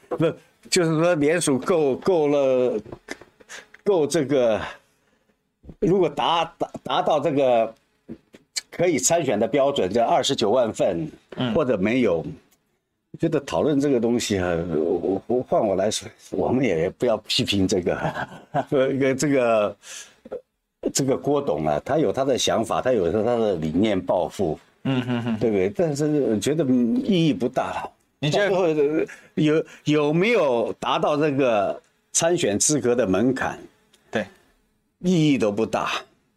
不，就是说联署够够了，够这个，如果达达达到这个。可以参选的标准在二十九万份，或者没有，觉得讨论这个东西啊，我我换我来说，我们也不要批评这个，呃，这个这个郭董啊，他有他的想法，他有他的理念抱负，嗯哼哼，对不对？但是觉得意义不大了。你觉得有有没有达到这个参选资格的门槛？对，意义都不大。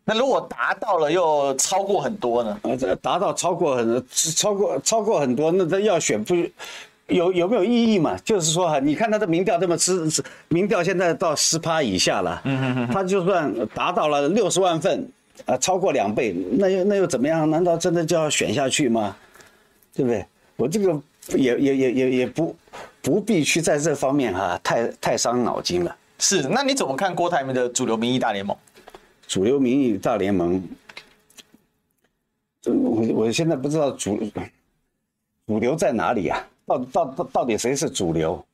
那如果达到了又超过很多呢？呃，达到超过很，超过超过很多，那他要选不有有没有意义嘛？就是说哈，你看他的民调这么支，民调现在到十趴以下了，他就算达到了六十万份，啊，超过两倍，那又那又怎么样？难道真的就要选下去吗？对不对？我这个也也也也也不不必去在这方面哈，太太伤脑筋了。是，那你怎么看郭台铭的主流民意大联盟？主流民意大联盟，我我现在不知道主主流在哪里啊？到到到到底谁是主流？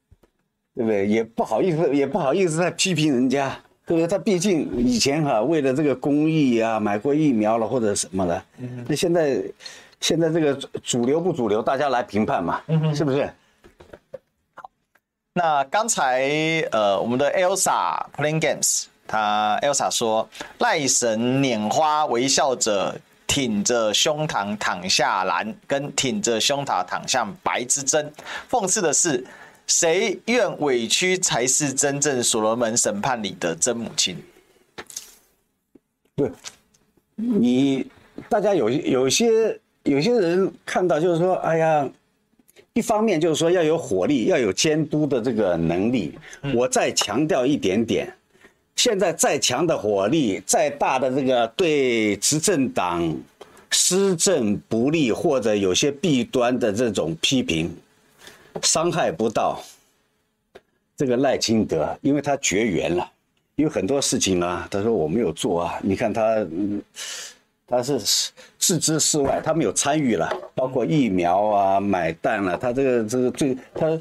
对不对？也不好意思，也不好意思再批评人家，对不对？他毕竟以前哈为了这个公益啊，买过疫苗了或者什么的。那现在现在这个主流不主流，大家来评判嘛，是不是？好，那刚才呃，我们的 Elsa Playing Games，他 Elsa 说赖神拈花微笑着。挺着胸膛躺下蓝，跟挺着胸膛躺下白之争。讽刺的是，谁愿委屈才是真正所罗门审判里的真母亲？对，你大家有有些有些人看到就是说，哎呀，一方面就是说要有火力，要有监督的这个能力。我再强调一点点。现在再强的火力，再大的这个对执政党施政不利或者有些弊端的这种批评，伤害不到这个赖清德，因为他绝缘了。因为很多事情呢，他说我没有做啊，你看他，他是置之事外，他没有参与了，包括疫苗啊、买蛋了，他这个这个最他。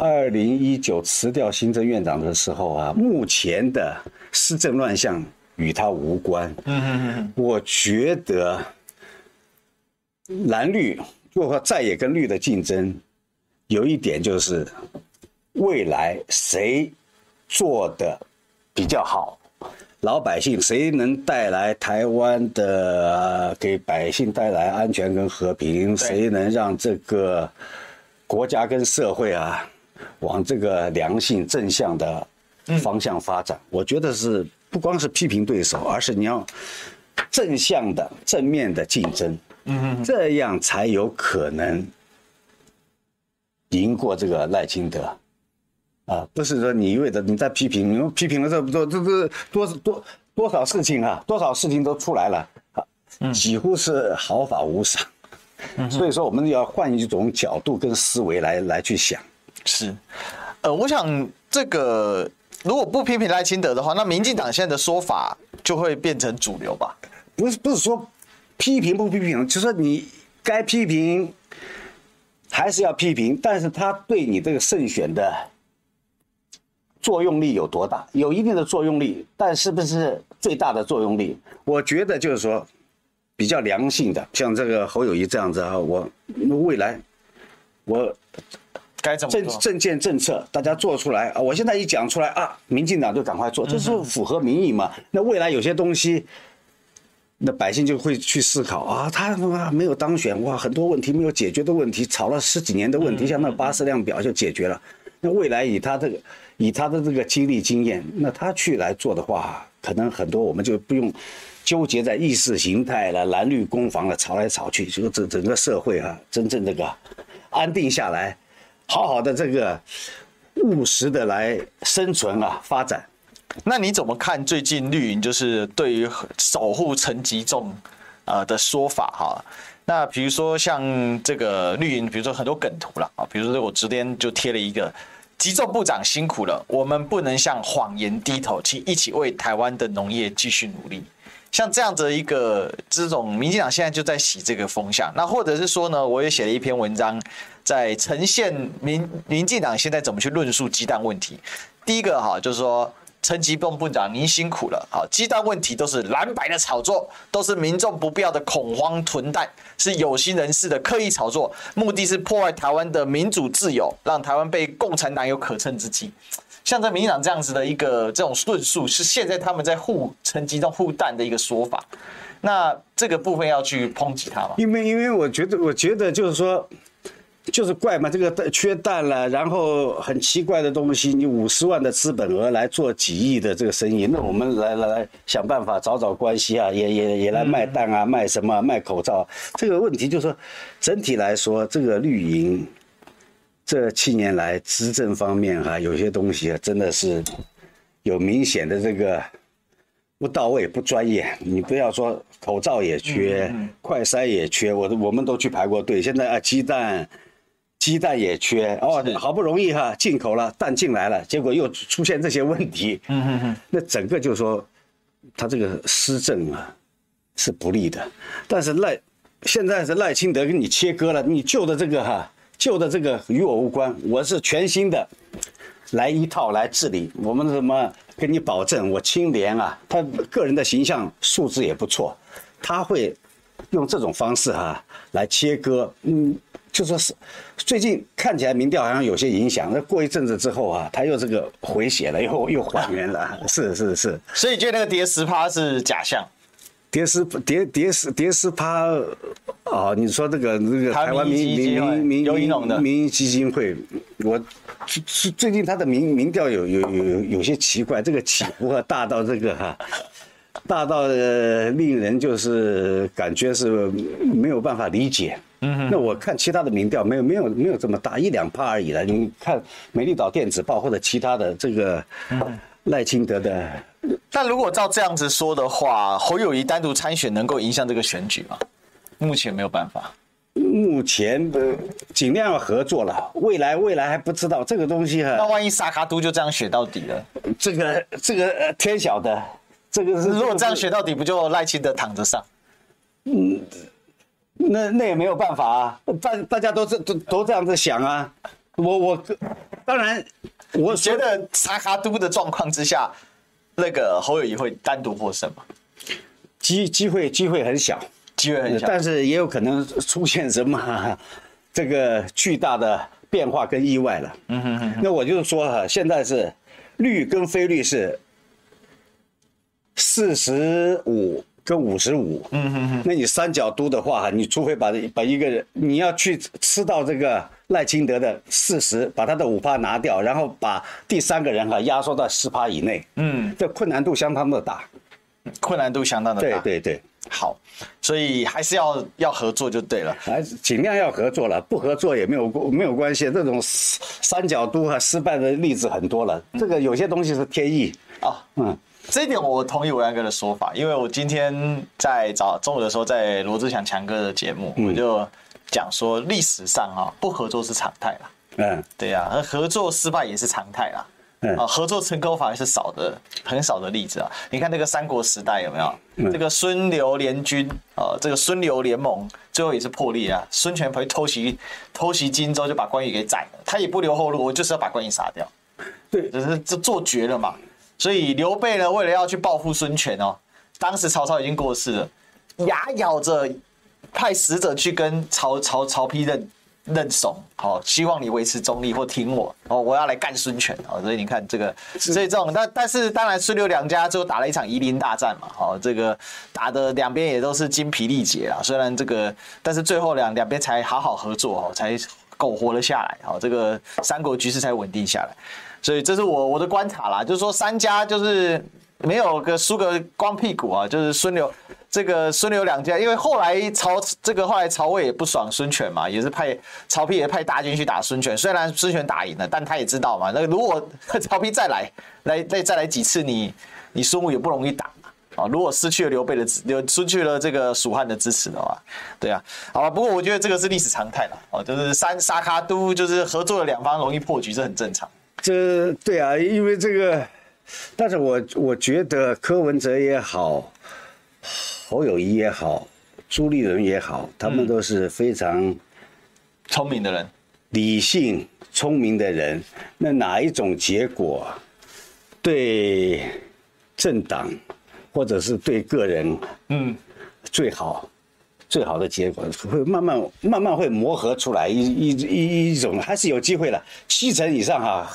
二零一九辞掉行政院长的时候啊，目前的施政乱象与他无关。嗯嗯嗯，我觉得蓝绿如果再也跟绿的竞争，有一点就是未来谁做的比较好，老百姓谁能带来台湾的给百姓带来安全跟和平，谁能让这个国家跟社会啊。往这个良性正向的方向发展，我觉得是不光是批评对手，而是你要正向的、正面的竞争，嗯，这样才有可能赢过这个赖清德，啊，不是说你一味的你在批评，你们批评了这么多，这这多多多少事情啊，多少事情都出来了，啊，几乎是毫发无伤，所以说我们要换一种角度跟思维来来去想。是，呃，我想这个如果不批评赖清德的话，那民进党现在的说法就会变成主流吧？不是，不是说批评不批评，就是说你该批评还是要批评，但是他对你这个胜选的作用力有多大？有一定的作用力，但是不是最大的作用力？我觉得就是说比较良性的，像这个侯友宜这样子啊，我未来我。该怎么政政见政策，大家做出来啊！我现在一讲出来啊，民进党就赶快做，这是符合民意嘛？那未来有些东西，那百姓就会去思考啊，他没有当选哇，很多问题没有解决的问题，吵了十几年的问题，像那八四量表就解决了。那未来以他这个，以他的这个经历经验，那他去来做的话，可能很多我们就不用纠结在意识形态了、蓝绿攻防了，吵来吵去，就整整个社会啊，真正这个安定下来。好好的这个务实的来生存啊，发展。那你怎么看最近绿营就是对于守护陈吉仲啊的说法哈？那比如说像这个绿营，比如说很多梗图了啊，比如说我昨天就贴了一个吉仲部长辛苦了，我们不能向谎言低头，请一起为台湾的农业继续努力。像这样的一个这种民进党现在就在洗这个风向，那或者是说呢，我也写了一篇文章。在呈现民民进党现在怎么去论述鸡蛋问题？第一个哈，就是说陈吉仲部长您辛苦了。好，鸡蛋问题都是蓝白的炒作，都是民众不必要的恐慌囤蛋，是有心人士的刻意炒作，目的是破坏台湾的民主自由，让台湾被共产党有可乘之机。像在民进党这样子的一个这种论述，是现在他们在护陈吉仲护蛋的一个说法。那这个部分要去抨击他吗？因为因为我觉得我觉得就是说。就是怪嘛，这个缺蛋了，然后很奇怪的东西，你五十万的资本额来做几亿的这个生意，那我们来来来想办法找找关系啊，也也也来卖蛋啊，卖什么卖口罩？这个问题就是说，整体来说，这个绿营这七年来执政方面哈，有些东西啊，真的是有明显的这个不到位、不专业。你不要说口罩也缺，嗯嗯快筛也缺，我我们都去排过队。现在啊，鸡蛋鸡蛋也缺哦，好不容易哈进口了蛋进来了，结果又出现这些问题。嗯嗯嗯，那整个就是说他这个施政啊是不利的。但是赖现在是赖清德跟你切割了，你旧的这个哈。旧的这个与我无关，我是全新的，来一套来治理。我们什么跟你保证，我清廉啊，他个人的形象素质也不错，他会用这种方式哈、啊、来切割。嗯，就说是最近看起来民调好像有些影响，那过一阵子之后啊，他又这个回血了，又又还原了。是是是，所以觉得那个跌十趴是假象。跌十跌跌十跌十趴，啊！你说这个那个台湾民民民民民营基金会，我最最近他的民民调有有有有些奇怪，这个起伏啊大到这个哈，大到令人就是感觉是没有办法理解。嗯，那我看其他的民调没有没有没有这么大，一两趴而已了。你看美丽岛电子报或者其他的这个赖清德的。但如果照这样子说的话，侯友谊单独参选能够影响这个选举吗？目前没有办法。目前的尽量要合作了，未来未来还不知道这个东西哈。那万一萨卡都就这样选到底了？这个这个天晓得，这个是如果这样选到底，不就赖清德躺着上？嗯，那那也没有办法啊，大大家都这都都这样子想啊。我我当然，我觉得萨卡都的状况之下。那个侯友谊会单独获胜吗？机机会机会很小，机会很小，但是也有可能出现什么 这个巨大的变化跟意外了。嗯哼哼。那我就是说哈，现在是绿跟非绿是四十五跟五十五。嗯哼哼。那你三角都的话，你除非把把一个人你要去吃到这个。赖清德的四十，把他的五趴拿掉，然后把第三个人哈压缩到十趴以内，嗯，这困难度相当的大，困难度相当的大，对对对，好，所以还是要要合作就对了，还是尽量要合作了，不合作也没有没有关系，这种三角都哈失败的例子很多了，这个有些东西是天意。啊，嗯，这一点我同意维安哥的说法，因为我今天在早中午的时候在罗志祥强哥的节目，我就。讲说历史上啊，不合作是常态啦。嗯，对呀，而合作失败也是常态啦。嗯，啊，合作成功反而是少的，很少的例子啊。你看那个三国时代有没有？这个孙刘联军啊，这个孙刘联盟最后也是破裂啊。孙权回偷袭偷袭荆州，就把关羽给宰了。他也不留后路，我就是要把关羽杀掉。对，只是这做绝了嘛。所以刘备呢，为了要去报复孙权哦，当时曹操已经过世了，牙咬着。派使者去跟曹曹曹丕认认怂，好，希望你维持中立或听我哦，我要来干孙权哦，所以你看这个，所以这种，但但是当然孙刘两家最后打了一场夷陵大战嘛，好，这个打的两边也都是精疲力竭啊，虽然这个，但是最后两两边才好好合作哦，才苟活了下来，好，这个三国局势才稳定下来，所以这是我我的观察啦，就是说三家就是没有个输个光屁股啊，就是孙刘。这个孙刘两家，因为后来曹这个后来曹魏也不爽孙权嘛，也是派曹丕也派大军去打孙权。虽然孙权打赢了，但他也知道嘛，那如果曹丕再来，来再再来几次你，你你孙武也不容易打啊。如果失去了刘备的支，失去了这个蜀汉的支持的话，对啊，好吧。不过我觉得这个是历史常态了，哦，就是三沙卡都就是合作的两方容易破局，这很正常。这对啊，因为这个，但是我我觉得柯文哲也好。侯友谊也好，朱立伦也好，他们都是非常聪明的人，理性聪明的人。那哪一种结果对政党或者是对个人，嗯，最好最好的结果会慢慢慢慢会磨合出来一一一一种，还是有机会的，七成以上哈。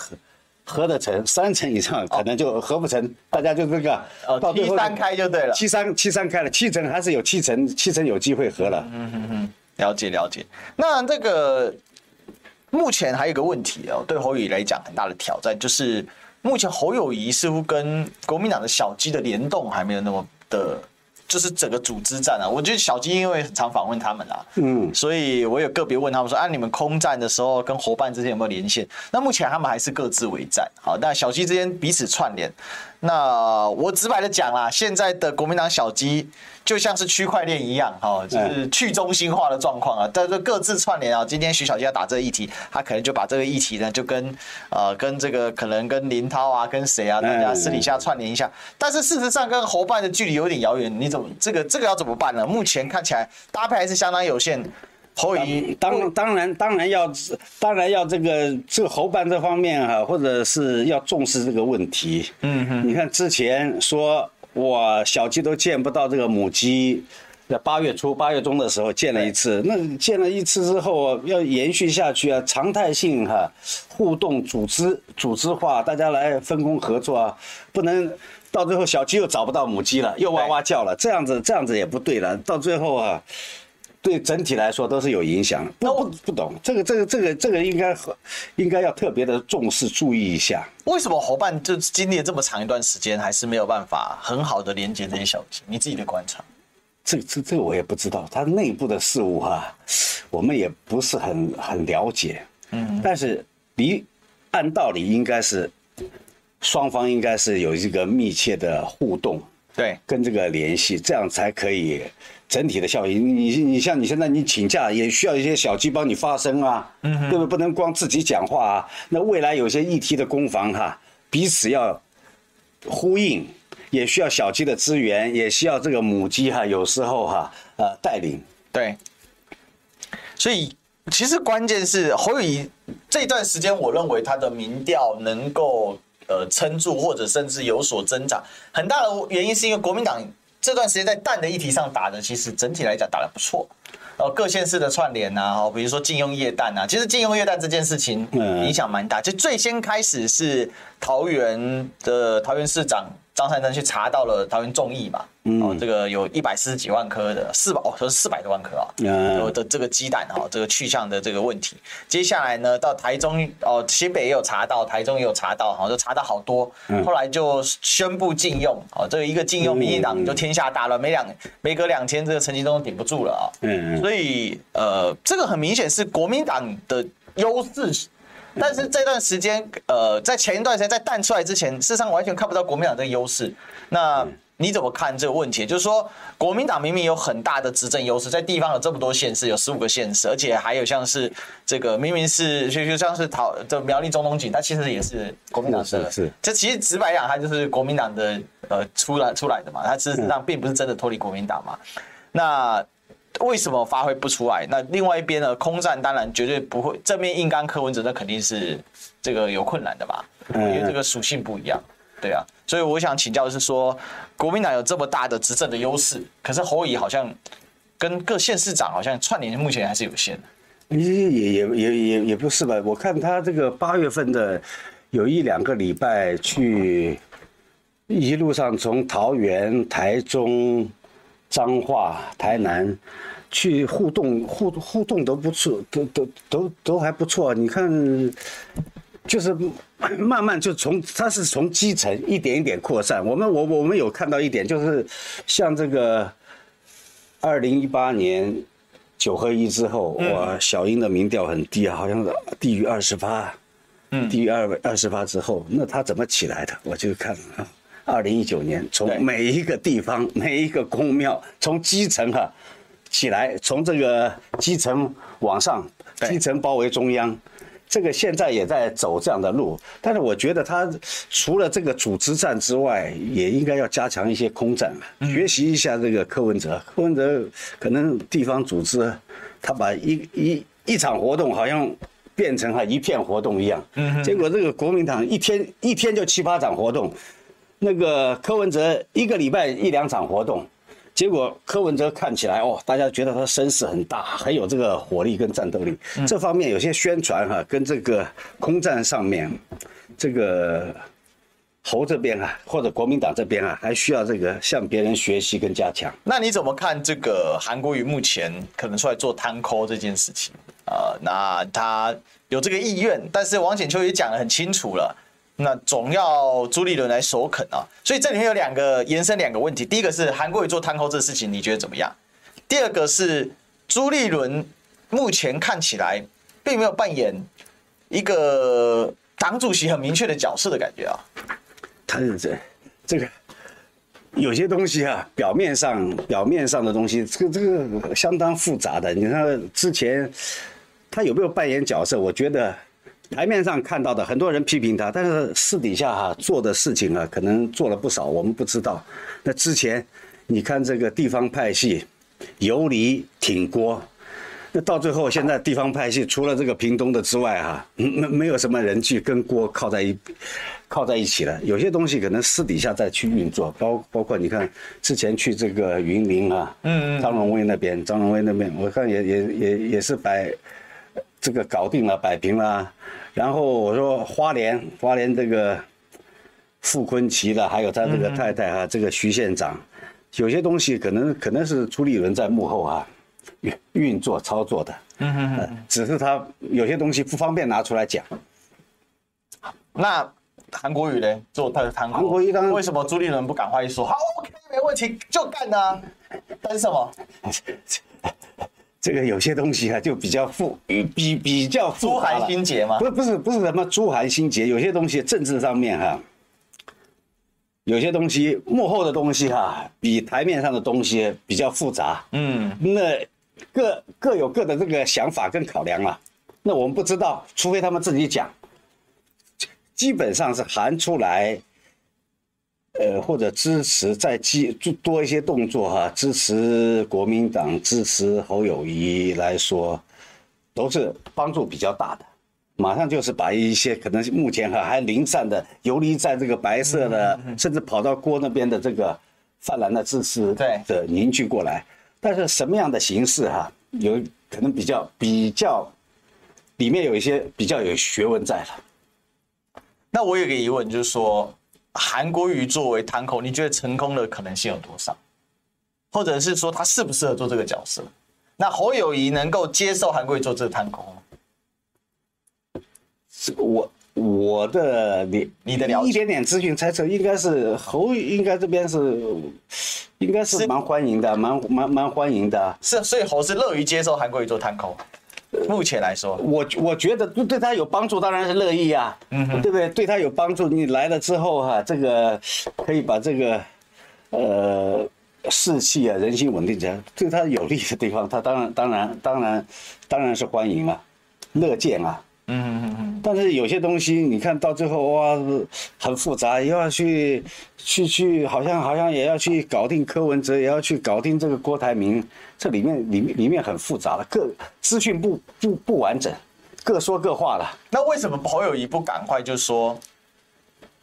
合得成，三成以上可能就合不成，哦、大家就这个，哦，七三开就对了，七三七三开了，七成还是有七成，七成有机会合了。嗯嗯嗯，了解了解。那这个目前还有一个问题哦，对侯友宜来讲很大的挑战，就是目前侯友谊似乎跟国民党的小鸡的联动还没有那么的就是整个组织战啊。我觉得小鸡因为常访问他们啊，嗯，所以我有个别问他们说，啊，你们空战的时候跟伙伴之间有没有连线？那目前他们还是各自为战。好，但小鸡之间彼此串联。那我直白的讲啦，现在的国民党小鸡就像是区块链一样，哈，就是去中心化的状况啊。但是各自串联啊，今天徐小鸡要打这个议题，他可能就把这个议题呢，就跟呃跟这个可能跟林涛啊，跟谁啊，大家私底下串联一下。但是事实上跟伙伴的距离有点遥远，你怎么这个这个要怎么办呢？目前看起来搭配还是相当有限。侯友当当然当然要当然要这个这个侯办这方面哈，或者是要重视这个问题。嗯哼，你看之前说我小鸡都见不到这个母鸡，在八月初八月中的时候见了一次，那见了一次之后要延续下去啊，常态性哈互动组织组织化，大家来分工合作啊，不能到最后小鸡又找不到母鸡了，又哇哇叫了，这样子这样子也不对了，到最后啊。对整体来说都是有影响。不不不懂这个这个这个这个应该应该要特别的重视注意一下。为什么伙伴就经历了这么长一段时间，还是没有办法很好的连接这些小鸡？你自己的观察？这这这个我也不知道，他内部的事物哈，我们也不是很很了解。嗯，但是你按道理应该是双方应该是有一个密切的互动，对，跟这个联系，这样才可以。整体的效益，你你像你现在你请假也需要一些小鸡帮你发声啊，嗯，对不对？不能光自己讲话啊。那未来有些议题的攻防哈，彼此要呼应，也需要小鸡的资源，也需要这个母鸡哈，有时候哈呃带领。对，所以其实关键是侯友宜这段时间，我认为他的民调能够呃撑住，或者甚至有所增长，很大的原因是因为国民党。这段时间在蛋的议题上打的，其实整体来讲打得不错，然后各县市的串联呐，比如说禁用液氮呐，其实禁用液氮这件事情影响蛮大，就最先开始是桃园的桃园市长。张善政去查到了桃园众议嘛，哦，这个有一百四十几万颗的四百哦，说是四百多万颗啊，有的这个鸡蛋哈，这个去向的这个问题。接下来呢，到台中哦，新北也有查到，台中也有查到，哈，就查到好多。后来就宣布禁用，哦，这个一个禁用，民进党就天下大乱，没两没隔两天，这个陈吉仲顶不住了啊。嗯，所以呃，这个很明显是国民党的优势。但是这段时间，呃，在前一段时间在淡出来之前，事实上完全看不到国民党这个优势。那你怎么看这个问题？就是说，国民党明明有很大的执政优势，在地方有这么多县市，有十五个县市，而且还有像是这个明明是就就像是桃这苗栗中东锦，它其实也是国民党的。是是。这其实直白讲，它就是国民党的呃出来出来的嘛，它事实上并不是真的脱离国民党嘛。那。为什么发挥不出来？那另外一边呢？空战当然绝对不会正面硬刚柯文哲，那肯定是这个有困难的吧？因为这个属性不一样，对啊。所以我想请教的是说，国民党有这么大的执政的优势，可是侯乙好像跟各县市长好像串联目前还是有限的。也也也也也也不是吧？我看他这个八月份的有一两个礼拜去，一路上从桃园、台中。彰化、台南，去互动互互动都不错，都都都都还不错。你看，就是 慢慢就从它是从基层一点一点扩散。我们我我们有看到一点，就是像这个二零一八年九合一之后，哇，小英的民调很低啊，好像是低于二十八，嗯，低于二二十八之后，那他怎么起来的？我就看啊。二零一九年，从每一个地方、每一个宫庙，从基层哈起来，从这个基层往上，基层包围中央，这个现在也在走这样的路。但是我觉得他除了这个组织战之外，也应该要加强一些空战，学习一下这个柯文哲。柯文哲可能地方组织，他把一一一场活动好像变成哈一片活动一样，结果这个国民党一天一天就七八场活动。那个柯文哲一个礼拜一两场活动，结果柯文哲看起来哦，大家觉得他声势很大，很有这个火力跟战斗力。这方面有些宣传哈，跟这个空战上面，这个侯这边啊，或者国民党这边啊，还需要这个向别人学习跟加强。那你怎么看这个韩国瑜目前可能出来做摊抠这件事情啊？那他有这个意愿，但是王显秋也讲得很清楚了。那总要朱立伦来首肯啊。所以这里面有两个延伸两个问题，第一个是韩国瑜做摊后这个事情，你觉得怎么样？第二个是朱立伦目前看起来并没有扮演一个党主席很明确的角色的感觉啊。他是这这个有些东西啊，表面上表面上的东西，这个这个相当复杂的。你看之前他有没有扮演角色？我觉得台面上看到的很多人批评他，但是私底下哈做的事情啊，可能做了不少，我们不知道。那之前你看这个地方派系游离挺郭，那到最后现在地方派系除了这个屏东的之外哈，没没有什么人去跟郭靠在一。靠在一起了，有些东西可能私底下再去运作，包包括你看之前去这个云林啊，嗯，张荣威那边，张荣威那边，我看也也也也是摆这个搞定了，摆平了。然后我说花莲，花莲这个傅崐萁的，还有他这个太太啊，这个徐县长，有些东西可能可能是朱立伦在幕后啊运运作操作的，嗯嗯，只是他有些东西不方便拿出来讲。那。韩国瑜呢？做他的韩国瑜，当然为什么朱立伦不赶快一说好？OK，没问题，就干啊！等什么？这个有些东西啊，就比较复，比比较复朱韩心结吗？不是，不是，不是什么朱韩心结。有些东西政治上面哈、啊，有些东西幕后的东西哈、啊，比台面上的东西比较复杂。嗯，那各各有各的这个想法跟考量啊。那我们不知道，除非他们自己讲。基本上是含出来，呃，或者支持再激多一些动作哈，支持国民党、支持侯友谊来说，都是帮助比较大的。马上就是把一些可能目前哈还零散的游离在这个白色的，甚至跑到郭那边的这个泛蓝的支持的凝聚过来。但是什么样的形式哈，有可能比较比较，里面有一些比较有学问在了。那我有个疑问，就是说，韩国瑜作为摊口，你觉得成功的可能性有多少？或者是说他适不适合做这个角色？那侯友谊能够接受韩国瑜做这个摊口吗？是我我的你你的了解一点点资讯猜测，应该是侯应该这边是应该是蛮欢迎的，蛮蛮蛮欢迎的。是，所以侯是乐于接受韩国瑜做摊空。目前来说，我我觉得对他有帮助，当然是乐意啊，嗯，对不对？对他有帮助，你来了之后哈、啊，这个可以把这个呃士气啊、人心稳定起来，对他有利的地方，他当然当然当然当然是欢迎啊，乐见啊。嗯嗯嗯，但是有些东西你看到最后哇，很复杂，又要去去去，好像好像也要去搞定柯文哲，也要去搞定这个郭台铭，这里面里面里面很复杂了，各资讯不不不完整，各说各话了。那为什么侯友谊不赶快就说，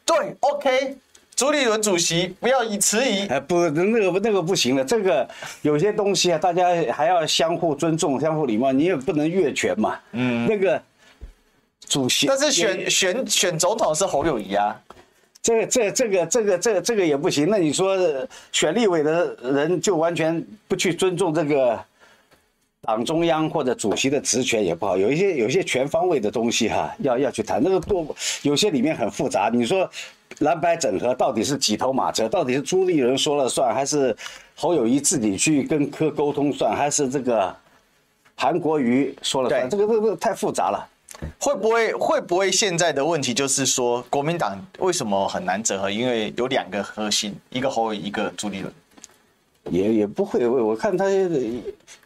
对，OK，朱立伦主席不要以迟疑。哎，不，那个那个不行了，这个有些东西啊，大家还要相互尊重、相互礼貌，你也不能越权嘛。嗯，那个。主席，但是选选选总统是侯友谊啊，这个这这个这个这个这个也不行。那你说选立委的人就完全不去尊重这个党中央或者主席的职权也不好。有一些有一些全方位的东西哈，要要去谈。那个多有些里面很复杂。你说蓝白整合到底是几头马车？到底是朱立伦说了算，还是侯友谊自己去跟科沟通算，还是这个韩国瑜说了算？这个这个太复杂了。会不会会不会现在的问题就是说，国民党为什么很难整合？因为有两个核心，一个侯友宜，一个朱立伦。也也不会，我看他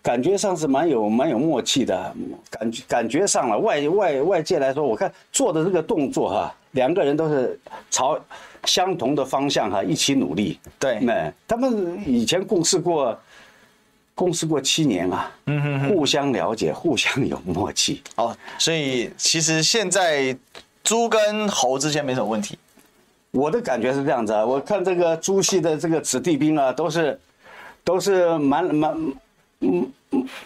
感觉上是蛮有蛮有默契的，感觉感觉上了外外外界来说，我看做的这个动作哈，两个人都是朝相同的方向哈一起努力。对，那他们以前共事过。共事过七年啊，嗯哼哼，互相了解，互相有默契。哦，所以其实现在猪跟猴之间没什么问题。我的感觉是这样子啊，我看这个朱系的这个子弟兵啊，都是都是蛮蛮嗯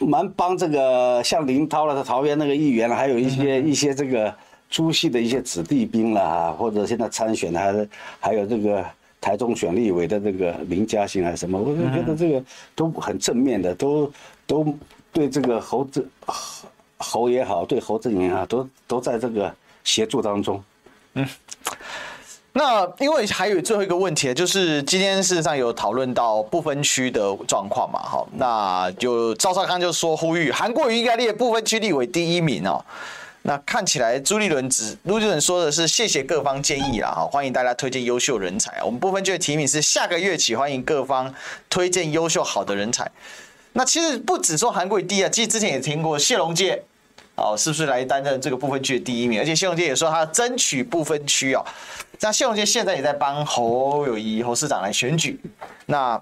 蛮帮这个像林涛了，桃园那个议员，还有一些一些这个朱系的一些子弟兵了，或者现在参选的，还是还有这个。台中选立委的这个林嘉欣还是什么，我就觉得这个都很正面的，都都对这个侯正侯也好，对侯正也好，都都在这个协助当中。嗯，那因为还有最后一个问题，就是今天事实上有讨论到不分区的状况嘛，好，那就赵少康就说呼吁韩国瑜应该列不分区立委第一名哦。那看起来朱立伦只朱立伦说的是谢谢各方建议啦，哈，欢迎大家推荐优秀人才。我们不分区的提名是下个月起欢迎各方推荐优秀好的人才。那其实不只说韩国第一啊，其实之前也听过谢龙介，哦，是不是来担任这个部分区的第一名？而且谢龙介也说他争取部分区哦。那谢龙介现在也在帮侯友宜侯市长来选举。那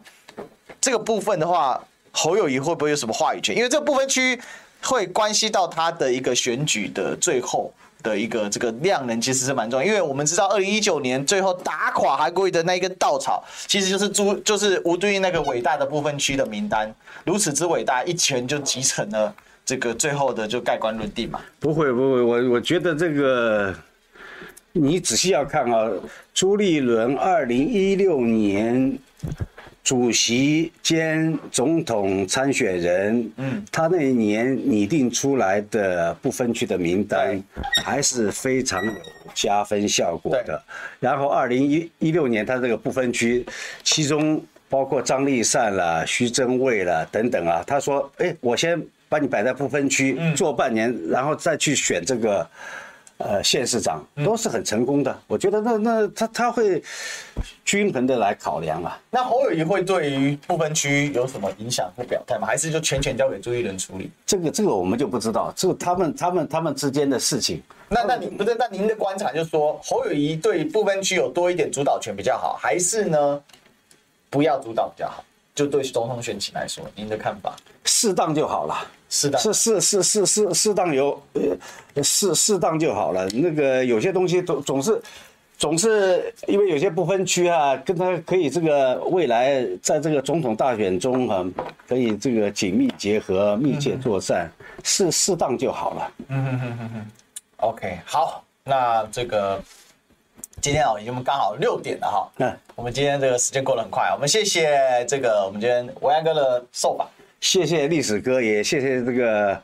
这个部分的话，侯友宜会不会有什么话语权？因为这个部分区。会关系到他的一个选举的最后的一个这个量能，其实是蛮重要。因为我们知道，二零一九年最后打垮韩国瑜的那一根稻草，其实就是朱，就是吴敦义那个伟大的部分区的名单，如此之伟大，一拳就集成了这个最后的就盖棺论定嘛。不会不会，我我觉得这个你仔细要看啊，朱立伦二零一六年。主席兼总统参选人，嗯，他那一年拟定出来的不分区的名单，还是非常有加分效果的。然后二零一一六年，他这个不分区，其中包括张立善啦、徐榛蔚啦等等啊，他说：“哎，我先把你摆在不分区做半年，然后再去选这个。”呃，县市长都是很成功的，嗯、我觉得那那他他会均衡的来考量啊。那侯友谊会对于部分区有什么影响或表态吗？还是就全权交给朱一伦处理？这个这个我们就不知道，这个他们他们他们之间的事情。那那您不是那您的观察就是说，侯友谊对部分区有多一点主导权比较好，还是呢不要主导比较好？就对总统选情来说，您的看法？适当就好了。适当是是是是是适当有呃适适当就好了。那个有些东西总总是总是因为有些不分区啊，跟他可以这个未来在这个总统大选中啊，可以这个紧密结合、密切作战，适适当就好了。嗯哼哼哼哼。OK，好，那这个今天啊，已经刚好六点了哈。嗯，我们今天这个时间过得很快，我们谢谢这个我们今天维安哥的受访。谢谢历史哥，也谢谢这个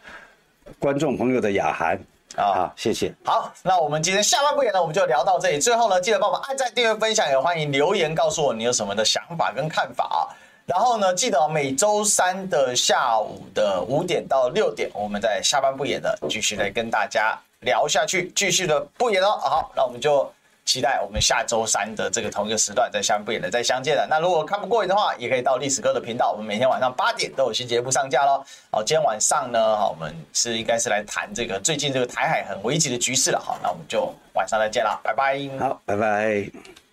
观众朋友的雅涵啊，谢谢。好，那我们今天下半部演呢，我们就聊到这里。最后呢，记得帮我们按赞、订阅、分享，也欢迎留言告诉我你有什么的想法跟看法啊。然后呢，记得每周三的下午的五点到六点，我们在下半部演的继续来跟大家聊下去，继续的不演了。好，那我们就。期待我们下周三的这个同一个时段再相不远的再相见了。那如果看不过瘾的话，也可以到历史哥的频道，我们每天晚上八点都有新节目上架喽。好，今天晚上呢，好，我们是应该是来谈这个最近这个台海很危急的局势了。好，那我们就晚上再见了，拜拜。好，拜拜。